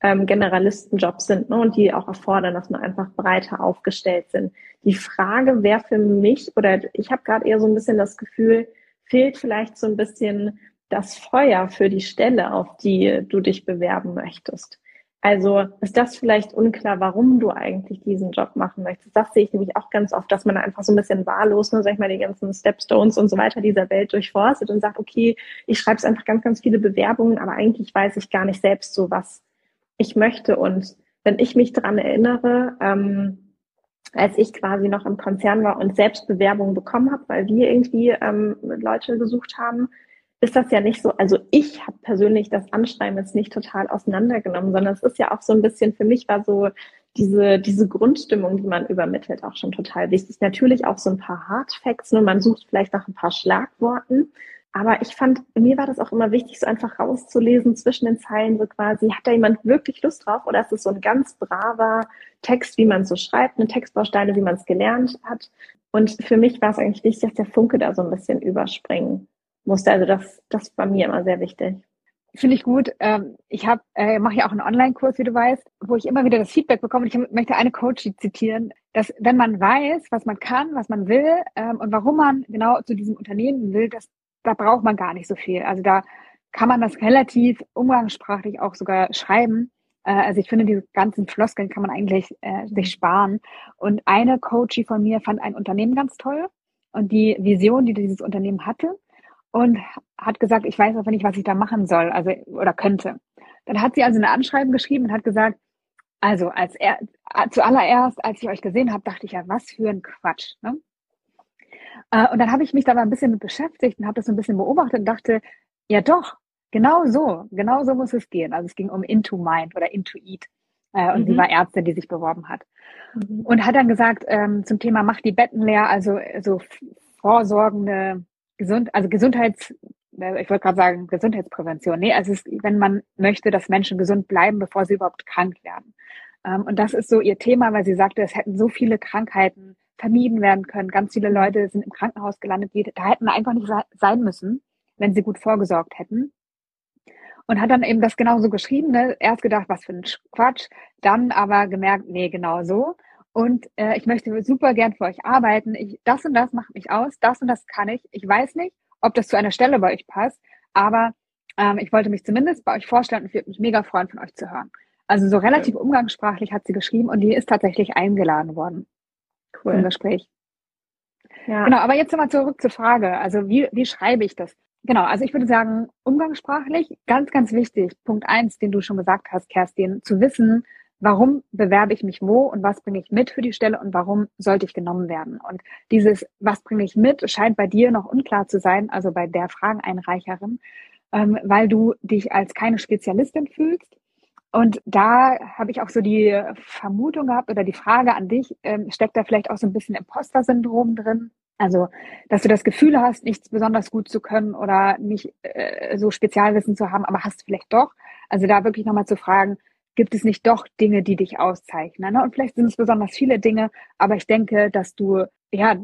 ähm, Generalistenjobs sind ne, und die auch erfordern, dass man einfach breiter aufgestellt sind. Die Frage wäre für mich, oder ich habe gerade eher so ein bisschen das Gefühl, fehlt vielleicht so ein bisschen das Feuer für die Stelle, auf die du dich bewerben möchtest. Also ist das vielleicht unklar, warum du eigentlich diesen Job machen möchtest. Das sehe ich nämlich auch ganz oft, dass man einfach so ein bisschen wahllos, ne, sag ich mal, die ganzen Stepstones und so weiter dieser Welt durchforstet und sagt, okay, ich schreibe einfach ganz, ganz viele Bewerbungen, aber eigentlich weiß ich gar nicht selbst so, was ich möchte. Und wenn ich mich dran erinnere, ähm, als ich quasi noch im Konzern war und selbst Bewerbungen bekommen habe, weil wir irgendwie ähm, Leute gesucht haben, ist das ja nicht so, also ich habe persönlich das Anschreiben jetzt nicht total auseinandergenommen, sondern es ist ja auch so ein bisschen, für mich war so diese, diese Grundstimmung, die man übermittelt, auch schon total wichtig. Natürlich auch so ein paar Hardfacts, ne? man sucht vielleicht nach ein paar Schlagworten, aber ich fand, mir war das auch immer wichtig, so einfach rauszulesen zwischen den Zeilen, so quasi, hat da jemand wirklich Lust drauf oder ist es so ein ganz braver Text, wie man so schreibt, eine Textbausteine, wie man es gelernt hat. Und für mich war es eigentlich wichtig, dass der Funke da so ein bisschen überspringen musste. Also das, das war mir immer sehr wichtig. Finde ich gut. Ähm, ich äh, mache ja auch einen Online-Kurs, wie du weißt, wo ich immer wieder das Feedback bekomme. Und ich möchte eine Coach zitieren, dass wenn man weiß, was man kann, was man will ähm, und warum man genau zu diesem Unternehmen will, das, da braucht man gar nicht so viel. Also da kann man das relativ umgangssprachlich auch sogar schreiben. Äh, also ich finde, diese ganzen Floskeln kann man eigentlich äh, sich sparen. Und eine Coachie von mir fand ein Unternehmen ganz toll und die Vision, die dieses Unternehmen hatte und hat gesagt, ich weiß aber nicht, was ich da machen soll, also oder könnte. Dann hat sie also eine Anschreiben geschrieben und hat gesagt, also als er zuallererst, als ich euch gesehen habe, dachte ich ja, was für ein Quatsch. Ne? Äh, und dann habe ich mich da mal ein bisschen mit beschäftigt und habe das so ein bisschen beobachtet und dachte, ja doch, genau so, genau so muss es gehen. Also es ging um Into Mind oder Into Eat. Äh, und mhm. sie war Ärztin, die sich beworben hat. Mhm. Und hat dann gesagt, ähm, zum Thema macht die Betten leer, also so vorsorgende gesund, also Gesundheits, ich wollte gerade sagen Gesundheitsprävention. Nee, also es ist, wenn man möchte, dass Menschen gesund bleiben, bevor sie überhaupt krank werden. Ähm, und das ist so ihr Thema, weil sie sagte, es hätten so viele Krankheiten vermieden werden können. Ganz viele Leute sind im Krankenhaus gelandet, die da hätten einfach nicht sein müssen, wenn sie gut vorgesorgt hätten. Und hat dann eben das genauso geschrieben, ne? erst gedacht, was für ein Quatsch, dann aber gemerkt, nee, genau so und äh, ich möchte super gern für euch arbeiten. Ich, das und das macht mich aus, das und das kann ich. Ich weiß nicht, ob das zu einer Stelle bei euch passt, aber ähm, ich wollte mich zumindest bei euch vorstellen und würde mich mega freuen, von euch zu hören. Also so relativ umgangssprachlich hat sie geschrieben und die ist tatsächlich eingeladen worden cool. im Gespräch. Ja. Genau, aber jetzt nochmal zurück zur Frage. Also wie, wie schreibe ich das? Genau, also ich würde sagen, umgangssprachlich, ganz, ganz wichtig, Punkt eins, den du schon gesagt hast, Kerstin, zu wissen, warum bewerbe ich mich wo und was bringe ich mit für die Stelle und warum sollte ich genommen werden. Und dieses, was bringe ich mit, scheint bei dir noch unklar zu sein, also bei der Frageneinreicherin, ähm, weil du dich als keine Spezialistin fühlst. Und da habe ich auch so die Vermutung gehabt oder die Frage an dich, ähm, steckt da vielleicht auch so ein bisschen Imposter-Syndrom drin? Also, dass du das Gefühl hast, nichts besonders gut zu können oder nicht äh, so Spezialwissen zu haben, aber hast vielleicht doch. Also da wirklich nochmal zu fragen, gibt es nicht doch Dinge, die dich auszeichnen? Ne? Und vielleicht sind es besonders viele Dinge, aber ich denke, dass du ja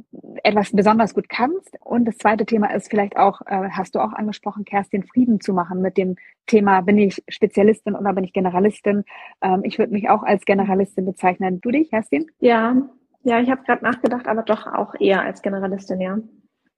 etwas besonders gut kannst. Und das zweite Thema ist vielleicht auch, äh, hast du auch angesprochen, Kerstin, Frieden zu machen mit dem Thema, bin ich Spezialistin oder bin ich Generalistin? Ähm, ich würde mich auch als Generalistin bezeichnen. Du dich, Kerstin? Ja, ja, ich habe gerade nachgedacht, aber doch auch eher als Generalistin, ja.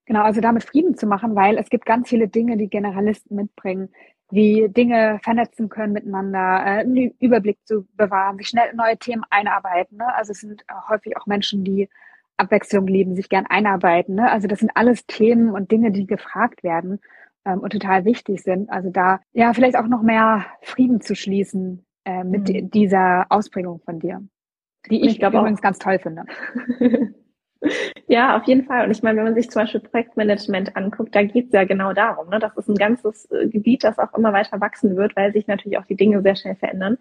Genau, also damit Frieden zu machen, weil es gibt ganz viele Dinge, die Generalisten mitbringen, wie Dinge vernetzen können miteinander, äh, einen Überblick zu bewahren, sich schnell in neue Themen einarbeiten. Ne? Also es sind häufig auch Menschen, die Abwechslung lieben, sich gern einarbeiten. Ne? Also das sind alles Themen und Dinge, die gefragt werden ähm, und total wichtig sind. Also da ja vielleicht auch noch mehr Frieden zu schließen äh, mit mhm. dieser Ausprägung von dir, die ich, ich glaube übrigens auch. ganz toll finde. Ja, auf jeden Fall. Und ich meine, wenn man sich zum Beispiel Projektmanagement anguckt, da geht es ja genau darum. Ne? Das ist ein ganzes äh, Gebiet, das auch immer weiter wachsen wird, weil sich natürlich auch die Dinge sehr schnell verändern.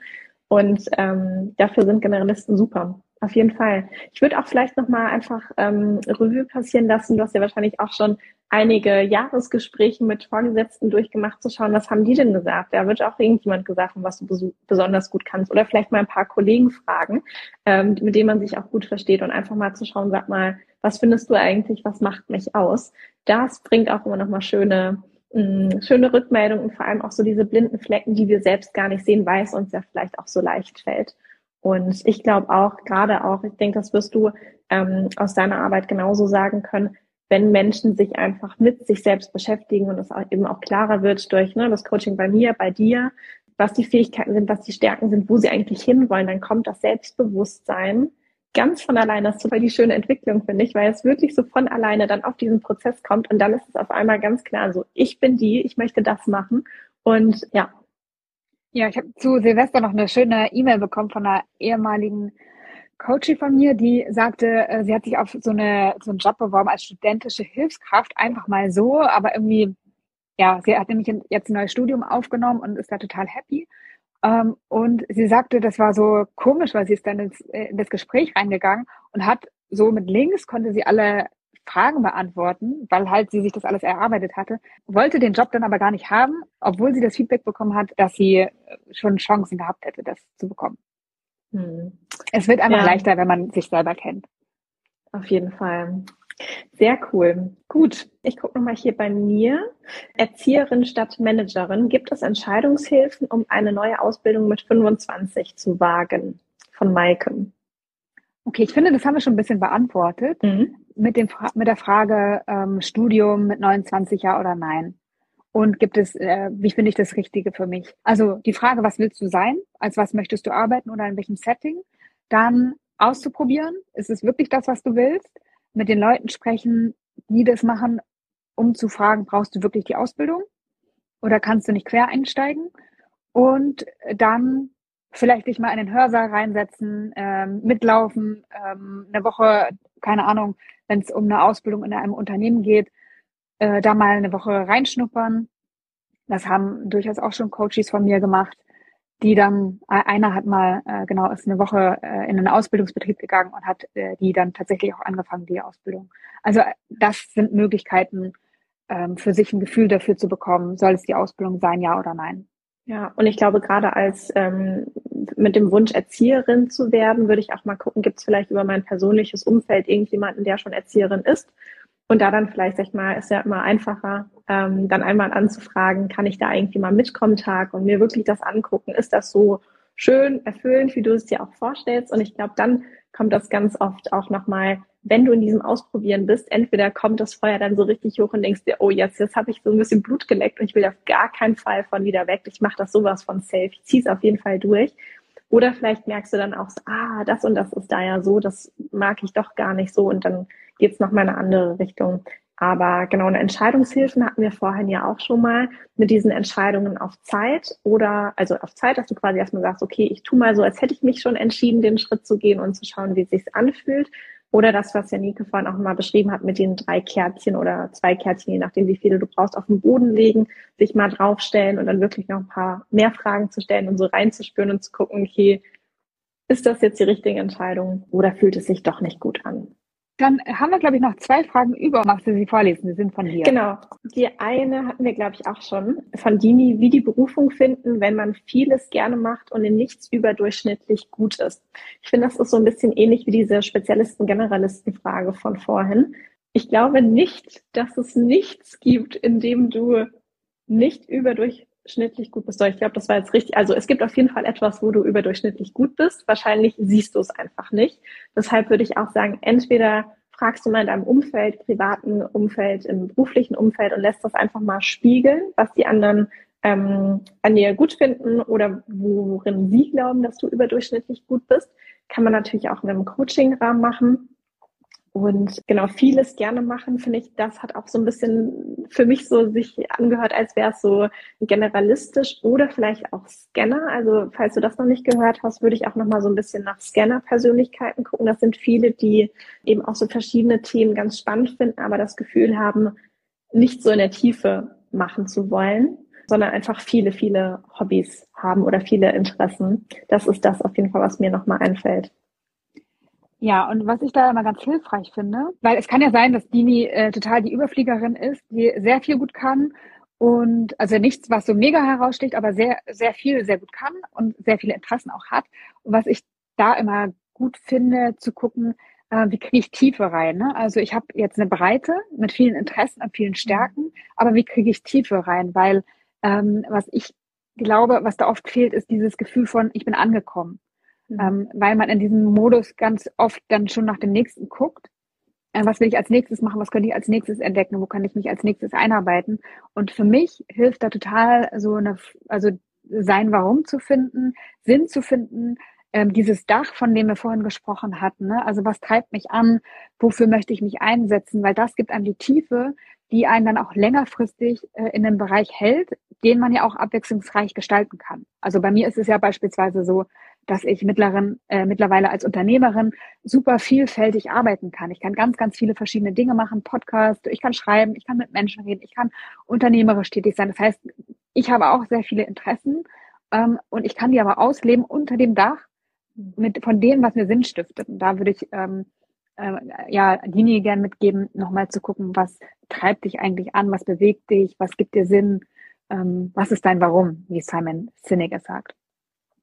Und ähm, dafür sind Generalisten super. Auf jeden Fall. Ich würde auch vielleicht nochmal einfach ähm, Revue passieren lassen. Du hast ja wahrscheinlich auch schon einige Jahresgespräche mit Vorgesetzten durchgemacht, zu schauen, was haben die denn gesagt? Da wird auch irgendjemand gesagt, was du besonders gut kannst. Oder vielleicht mal ein paar Kollegen fragen, ähm, mit denen man sich auch gut versteht und einfach mal zu schauen, sag mal, was findest du eigentlich, was macht mich aus? Das bringt auch immer nochmal schöne, mh, mm, schöne Rückmeldungen und vor allem auch so diese blinden Flecken, die wir selbst gar nicht sehen, weil es uns ja vielleicht auch so leicht fällt. Und ich glaube auch, gerade auch, ich denke, das wirst du ähm, aus deiner Arbeit genauso sagen können, wenn Menschen sich einfach mit sich selbst beschäftigen und es eben auch klarer wird durch ne, das Coaching bei mir, bei dir, was die Fähigkeiten sind, was die Stärken sind, wo sie eigentlich hinwollen, dann kommt das Selbstbewusstsein ganz von alleine. Das ist total die schöne Entwicklung, finde ich, weil es wirklich so von alleine dann auf diesen Prozess kommt und dann ist es auf einmal ganz klar so, ich bin die, ich möchte das machen und ja, ja, ich habe zu Silvester noch eine schöne E-Mail bekommen von einer ehemaligen Coachie von mir, die sagte, äh, sie hat sich auf so, eine, so einen Job beworben als studentische Hilfskraft, einfach mal so, aber irgendwie, ja, sie hat nämlich jetzt ein neues Studium aufgenommen und ist da total happy. Ähm, und sie sagte, das war so komisch, weil sie ist dann ins, äh, in das Gespräch reingegangen und hat so mit links konnte sie alle Fragen beantworten, weil halt sie sich das alles erarbeitet hatte, wollte den Job dann aber gar nicht haben, obwohl sie das Feedback bekommen hat, dass sie äh, schon Chancen gehabt hätte, das zu bekommen. Hm. Es wird einfach ja. leichter, wenn man sich selber kennt. Auf jeden Fall. Sehr cool. Gut, ich gucke nochmal hier bei mir. Erzieherin statt Managerin. Gibt es Entscheidungshilfen, um eine neue Ausbildung mit 25 zu wagen? Von Maike. Okay, ich finde, das haben wir schon ein bisschen beantwortet mhm. mit, dem, mit der Frage ähm, Studium mit 29 ja oder nein. Und gibt es, äh, wie finde ich das Richtige für mich? Also die Frage, was willst du sein? Als was möchtest du arbeiten oder in welchem Setting? Dann auszuprobieren, ist es wirklich das, was du willst? Mit den Leuten sprechen, die das machen, um zu fragen, brauchst du wirklich die Ausbildung? Oder kannst du nicht quer einsteigen? Und dann vielleicht dich mal in den Hörsaal reinsetzen, ähm, mitlaufen, ähm, eine Woche, keine Ahnung, wenn es um eine Ausbildung in einem Unternehmen geht, äh, da mal eine Woche reinschnuppern. Das haben durchaus auch schon Coaches von mir gemacht, die dann, äh, einer hat mal, äh, genau, ist eine Woche äh, in einen Ausbildungsbetrieb gegangen und hat äh, die dann tatsächlich auch angefangen, die Ausbildung. Also äh, das sind Möglichkeiten, ähm, für sich ein Gefühl dafür zu bekommen, soll es die Ausbildung sein, ja oder nein. Ja, und ich glaube, gerade als ähm, mit dem Wunsch, Erzieherin zu werden, würde ich auch mal gucken, gibt es vielleicht über mein persönliches Umfeld irgendjemanden, der schon Erzieherin ist. Und da dann vielleicht, sag ich mal, ist ja immer einfacher, ähm, dann einmal anzufragen, kann ich da irgendwie mal mitkommen Tag und mir wirklich das angucken, ist das so schön, erfüllend, wie du es dir auch vorstellst. Und ich glaube, dann kommt das ganz oft auch nochmal wenn du in diesem Ausprobieren bist, entweder kommt das Feuer dann so richtig hoch und denkst dir, oh jetzt, jetzt habe ich so ein bisschen Blut geleckt und ich will auf gar keinen Fall von wieder weg. Ich mache das sowas von safe. Ich ziehe es auf jeden Fall durch. Oder vielleicht merkst du dann auch, ah, das und das ist da ja so, das mag ich doch gar nicht so und dann geht's noch mal in eine andere Richtung. Aber genau, eine Entscheidungshilfen hatten wir vorhin ja auch schon mal mit diesen Entscheidungen auf Zeit oder also auf Zeit, dass du quasi erstmal sagst, okay, ich tu mal so, als hätte ich mich schon entschieden, den Schritt zu gehen und zu schauen, wie es sich anfühlt. Oder das, was Janike vorhin auch mal beschrieben hat, mit den drei Kärtchen oder zwei Kärtchen, je nachdem, wie viele du brauchst, auf den Boden legen, sich mal draufstellen und dann wirklich noch ein paar mehr Fragen zu stellen und so reinzuspüren und zu gucken, okay, ist das jetzt die richtige Entscheidung oder fühlt es sich doch nicht gut an? Dann haben wir, glaube ich, noch zwei Fragen über. Magst du sie vorlesen? Sie sind von dir. Genau. Die eine hatten wir, glaube ich, auch schon von Dini, wie die Berufung finden, wenn man vieles gerne macht und in nichts überdurchschnittlich gut ist. Ich finde, das ist so ein bisschen ähnlich wie diese Spezialisten-Generalisten-Frage von vorhin. Ich glaube nicht, dass es nichts gibt, in dem du nicht überdurchschnittlich gut bist. Ich glaube, das war jetzt richtig. Also es gibt auf jeden Fall etwas, wo du überdurchschnittlich gut bist. Wahrscheinlich siehst du es einfach nicht. Deshalb würde ich auch sagen, entweder fragst du mal in deinem Umfeld, privaten Umfeld, im beruflichen Umfeld und lässt das einfach mal spiegeln, was die anderen ähm, an dir gut finden oder worin sie glauben, dass du überdurchschnittlich gut bist. Kann man natürlich auch in einem Coaching-Rahmen machen. Und genau, vieles gerne machen, finde ich, das hat auch so ein bisschen für mich so sich angehört, als wäre es so generalistisch oder vielleicht auch Scanner. Also falls du das noch nicht gehört hast, würde ich auch noch mal so ein bisschen nach Scanner-Persönlichkeiten gucken. Das sind viele, die eben auch so verschiedene Themen ganz spannend finden, aber das Gefühl haben, nicht so in der Tiefe machen zu wollen, sondern einfach viele, viele Hobbys haben oder viele Interessen. Das ist das auf jeden Fall, was mir noch mal einfällt. Ja, und was ich da immer ganz hilfreich finde, weil es kann ja sein, dass Dini äh, total die Überfliegerin ist, die sehr viel gut kann und also nichts, was so mega heraussticht, aber sehr, sehr viel sehr gut kann und sehr viele Interessen auch hat. Und was ich da immer gut finde, zu gucken, äh, wie kriege ich Tiefe rein. Ne? Also ich habe jetzt eine Breite mit vielen Interessen und vielen Stärken, mhm. aber wie kriege ich Tiefe rein? Weil ähm, was ich glaube, was da oft fehlt, ist dieses Gefühl von, ich bin angekommen. Mhm. Ähm, weil man in diesem Modus ganz oft dann schon nach dem nächsten guckt. Äh, was will ich als nächstes machen? Was könnte ich als nächstes entdecken? Wo kann ich mich als nächstes einarbeiten? Und für mich hilft da total so eine, also sein Warum zu finden, Sinn zu finden, ähm, dieses Dach, von dem wir vorhin gesprochen hatten. Ne? Also was treibt mich an? Wofür möchte ich mich einsetzen? Weil das gibt einem die Tiefe, die einen dann auch längerfristig äh, in einem Bereich hält, den man ja auch abwechslungsreich gestalten kann. Also bei mir ist es ja beispielsweise so, dass ich mittleren, äh, mittlerweile als Unternehmerin super vielfältig arbeiten kann. Ich kann ganz, ganz viele verschiedene Dinge machen, Podcast, ich kann schreiben, ich kann mit Menschen reden, ich kann unternehmerisch tätig sein. Das heißt, ich habe auch sehr viele Interessen ähm, und ich kann die aber ausleben unter dem Dach mit von dem, was mir Sinn stiftet. Und da würde ich ähm, äh, ja Dini gern mitgeben, nochmal zu gucken, was treibt dich eigentlich an, was bewegt dich, was gibt dir Sinn, ähm, was ist dein Warum, wie Simon Sinek es sagt.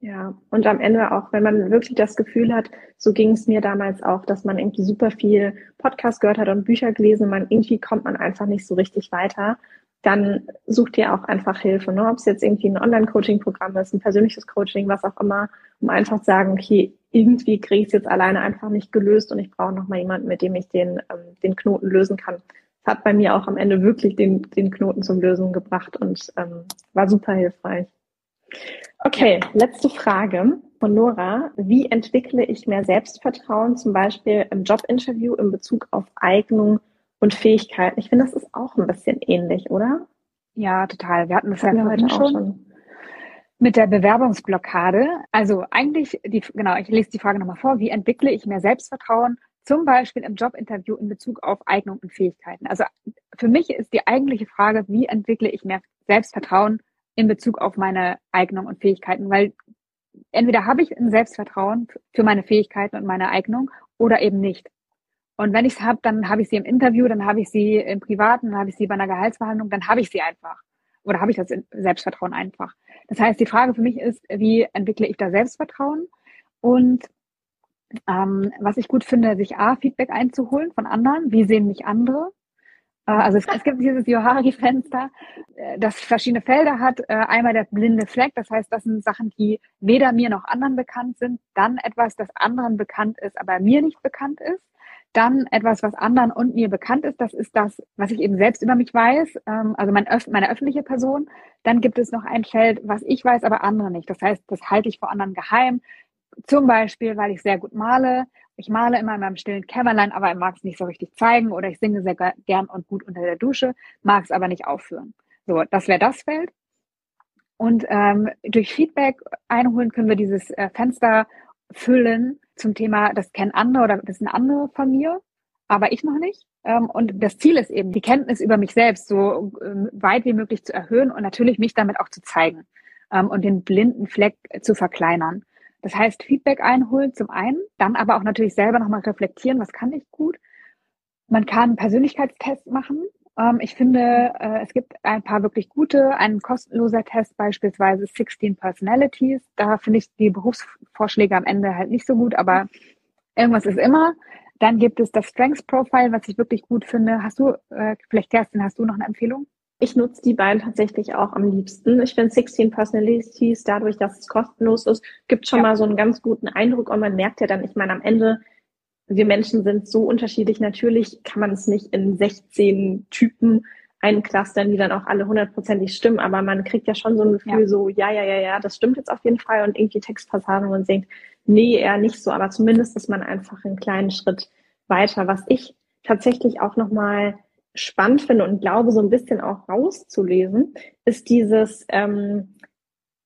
Ja, und am Ende auch, wenn man wirklich das Gefühl hat, so ging es mir damals auch, dass man irgendwie super viel Podcast gehört hat und Bücher gelesen, man irgendwie kommt man einfach nicht so richtig weiter, dann sucht ihr auch einfach Hilfe, ne? ob es jetzt irgendwie ein Online-Coaching-Programm ist, ein persönliches Coaching, was auch immer, um einfach zu sagen, okay, irgendwie kriege ich es jetzt alleine einfach nicht gelöst und ich brauche nochmal jemanden, mit dem ich den, ähm, den Knoten lösen kann. Das hat bei mir auch am Ende wirklich den, den Knoten zum Lösen gebracht und ähm, war super hilfreich. Okay, letzte Frage von Nora. Wie entwickle ich mehr Selbstvertrauen, zum Beispiel im Jobinterview in Bezug auf Eignung und Fähigkeiten? Ich finde, das ist auch ein bisschen ähnlich, oder? Ja, total. Wir hatten das ja heute schon. schon. Mit der Bewerbungsblockade. Also eigentlich, die, genau, ich lese die Frage nochmal vor. Wie entwickle ich mehr Selbstvertrauen, zum Beispiel im Jobinterview in Bezug auf Eignung und Fähigkeiten? Also für mich ist die eigentliche Frage, wie entwickle ich mehr Selbstvertrauen in Bezug auf meine Eignung und Fähigkeiten, weil entweder habe ich ein Selbstvertrauen für meine Fähigkeiten und meine Eignung oder eben nicht. Und wenn ich es habe, dann habe ich sie im Interview, dann habe ich sie im Privaten, dann habe ich sie bei einer Gehaltsverhandlung, dann habe ich sie einfach. Oder habe ich das Selbstvertrauen einfach. Das heißt, die Frage für mich ist, wie entwickle ich da Selbstvertrauen? Und ähm, was ich gut finde, sich A, Feedback einzuholen von anderen. Wie sehen mich andere? Äh, also es, es, gibt dieses Johari-Fenster, äh, das verschiedene Felder hat. Äh, einmal der blinde Fleck, das heißt, das sind Sachen, die weder mir noch anderen bekannt sind. Dann etwas, das anderen bekannt ist, aber mir nicht bekannt ist. Dann etwas, was anderen und mir bekannt ist, das ist das, was ich eben selbst über mich weiß, ähm, also mein, meine öffentliche Person. Dann gibt es noch ein Feld, was ich weiß, aber andere nicht. Das heißt, das halte ich vor anderen geheim. Zum Beispiel, weil ich sehr gut male. Ich male immer in meinem stillen Kämmerlein, aber mag es nicht so richtig zeigen oder ich singe sehr gern und gut unter der Dusche, mag es aber nicht aufführen. So, das wäre das Feld. Und ähm, durch Feedback einholen können wir dieses äh, Fenster füllen zum Thema, das kennen andere oder das sind andere von mir, aber ich noch nicht. Ähm, und das Ziel ist eben, die Kenntnis über mich selbst so ähm, weit wie möglich zu erhöhen und natürlich mich damit auch zu zeigen ähm, und den blinden Fleck zu verkleinern. Das heißt, Feedback einholen zum einen, dann aber auch natürlich selber nochmal reflektieren, was kann ich gut. Man kann Persönlichkeitstests machen. Ähm, ich finde, äh, es gibt ein paar wirklich gute, ein kostenloser Test beispielsweise 16 Personalities. Da finde ich die Berufsvorschläge am Ende halt nicht so gut, aber irgendwas ist immer. Dann gibt es das Strengths Profile, was ich wirklich gut finde. Hast du, äh, vielleicht Kerstin, hast du noch eine Empfehlung? Ich nutze die beiden tatsächlich auch am liebsten. Ich finde 16 Personalities, dadurch, dass es kostenlos ist, gibt schon ja. mal so einen ganz guten Eindruck und man merkt ja dann, ich meine, am Ende, wir Menschen sind so unterschiedlich. Natürlich kann man es nicht in 16 Typen einclustern, die dann auch alle hundertprozentig stimmen, aber man kriegt ja schon so ein Gefühl ja. so, ja, ja, ja, ja, das stimmt jetzt auf jeden Fall und irgendwie Textpassagen und denkt, nee, eher nicht so, aber zumindest ist man einfach einen kleinen Schritt weiter. Was ich tatsächlich auch nochmal spannend finde und glaube, so ein bisschen auch rauszulesen, ist dieses ähm,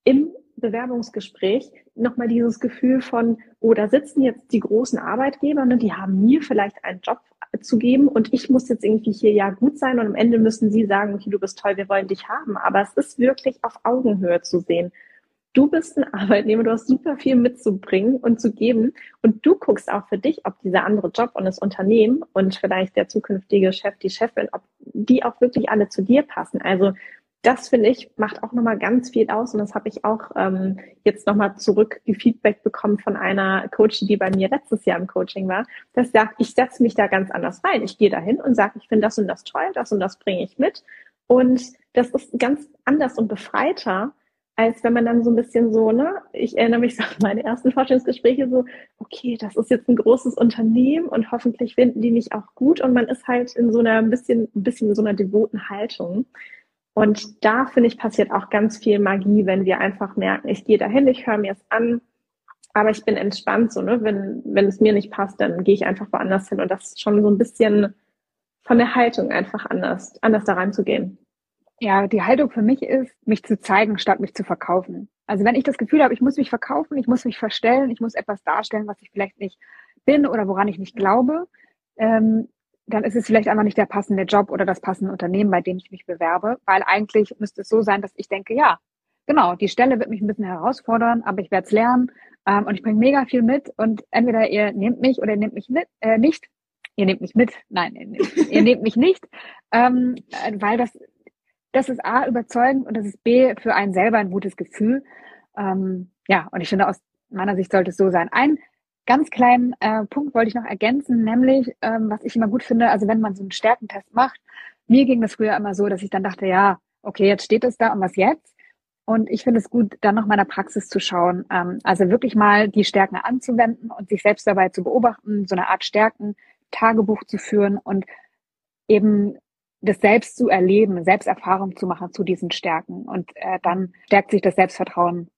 im Bewerbungsgespräch nochmal dieses Gefühl von, oh, da sitzen jetzt die großen Arbeitgeber, ne, die haben mir vielleicht einen Job zu geben und ich muss jetzt irgendwie hier ja gut sein und am Ende müssen sie sagen, okay, du bist toll, wir wollen dich haben. Aber es ist wirklich auf Augenhöhe zu sehen du bist ein Arbeitnehmer, du hast super viel mitzubringen und zu geben und du guckst auch für dich, ob dieser andere Job und das Unternehmen und vielleicht der zukünftige Chef, die Chefin, ob die auch wirklich alle zu dir passen. Also das finde ich macht auch nochmal ganz viel aus und das habe ich auch ähm, jetzt nochmal zurück Feedback bekommen von einer Coach, die bei mir letztes Jahr im Coaching war. Das sagt, ich setze mich da ganz anders rein. Ich gehe da hin und sage, ich finde das und das toll, das und das bringe ich mit und das ist ganz anders und befreiter, als wenn man dann so ein bisschen so, ne, ich erinnere mich so an meine ersten Forschungsgespräche so, okay, das ist jetzt ein großes Unternehmen und hoffentlich finden die mich auch gut und man ist halt in so einer ein bisschen, ein bisschen in so einer devoten Haltung. Und da finde ich passiert auch ganz viel Magie, wenn wir einfach merken, ich gehe dahin, ich höre mir es an, aber ich bin entspannt so, ne, wenn, wenn es mir nicht passt, dann gehe ich einfach woanders hin und das ist schon so ein bisschen von der Haltung einfach anders, anders da reinzugehen. Ja, die Haltung für mich ist, mich zu zeigen, statt mich zu verkaufen. Also wenn ich das Gefühl habe, ich muss mich verkaufen, ich muss mich verstellen, ich muss etwas darstellen, was ich vielleicht nicht bin oder woran ich nicht glaube, ähm, dann ist es vielleicht einfach nicht der passende Job oder das passende Unternehmen, bei dem ich mich bewerbe, weil eigentlich müsste es so sein, dass ich denke, ja, genau, die Stelle wird mich ein bisschen herausfordern, aber ich werde es lernen ähm, und ich bringe mega viel mit und entweder ihr nehmt mich oder ihr nehmt mich mit, äh, nicht. Ihr nehmt mich mit, nein, ihr nehmt, ihr nehmt mich nicht, ähm, weil das das ist A, überzeugend und das ist B, für einen selber ein gutes Gefühl. Ähm, ja, und ich finde, aus meiner Sicht sollte es so sein. Ein ganz kleinen äh, Punkt wollte ich noch ergänzen, nämlich, ähm, was ich immer gut finde, also wenn man so einen Stärkentest macht, mir ging das früher immer so, dass ich dann dachte, ja, okay, jetzt steht es da und was jetzt? Und ich finde es gut, dann noch mal in der Praxis zu schauen. Ähm, also wirklich mal die Stärken anzuwenden und sich selbst dabei zu beobachten, so eine Art Stärken-Tagebuch zu führen und eben das selbst zu erleben, Selbsterfahrung zu machen zu diesen Stärken. Und äh, dann stärkt sich das Selbstvertrauen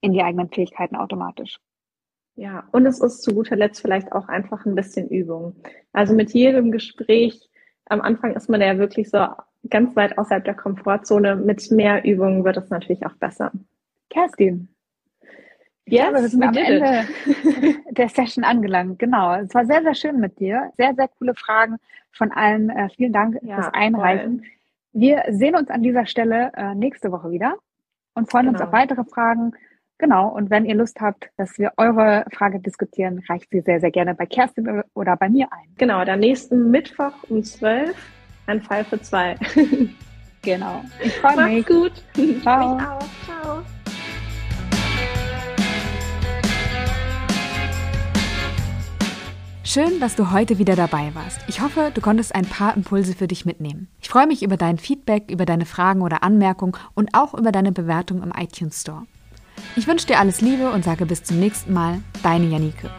in die eigenen Fähigkeiten automatisch. Ja, und es ist zu guter Letzt vielleicht auch einfach ein bisschen Übung. Also mit jedem Gespräch, am Anfang ist man ja wirklich so ganz weit außerhalb der Komfortzone. Mit mehr Übung wird es natürlich auch besser. Kerstin, Yes, glaube, wir sind am Ende der Session angelangt. Genau. Es war sehr, sehr schön mit dir. Sehr, sehr coole Fragen von allen. Äh, vielen Dank ja, fürs Einreichen. Voll. Wir sehen uns an dieser Stelle äh, nächste Woche wieder und freuen genau. uns auf weitere Fragen. Genau. Und wenn ihr Lust habt, dass wir eure Frage diskutieren, reicht sie sehr, sehr gerne bei Kerstin oder bei mir ein. Genau. Dann nächsten Mittwoch um 12 ein Fall für zwei. genau. Ich freue mich. gut. Ciao. Ich auch. Ciao. Schön, dass du heute wieder dabei warst. Ich hoffe, du konntest ein paar Impulse für dich mitnehmen. Ich freue mich über dein Feedback, über deine Fragen oder Anmerkungen und auch über deine Bewertung im iTunes Store. Ich wünsche dir alles Liebe und sage bis zum nächsten Mal, deine Janike.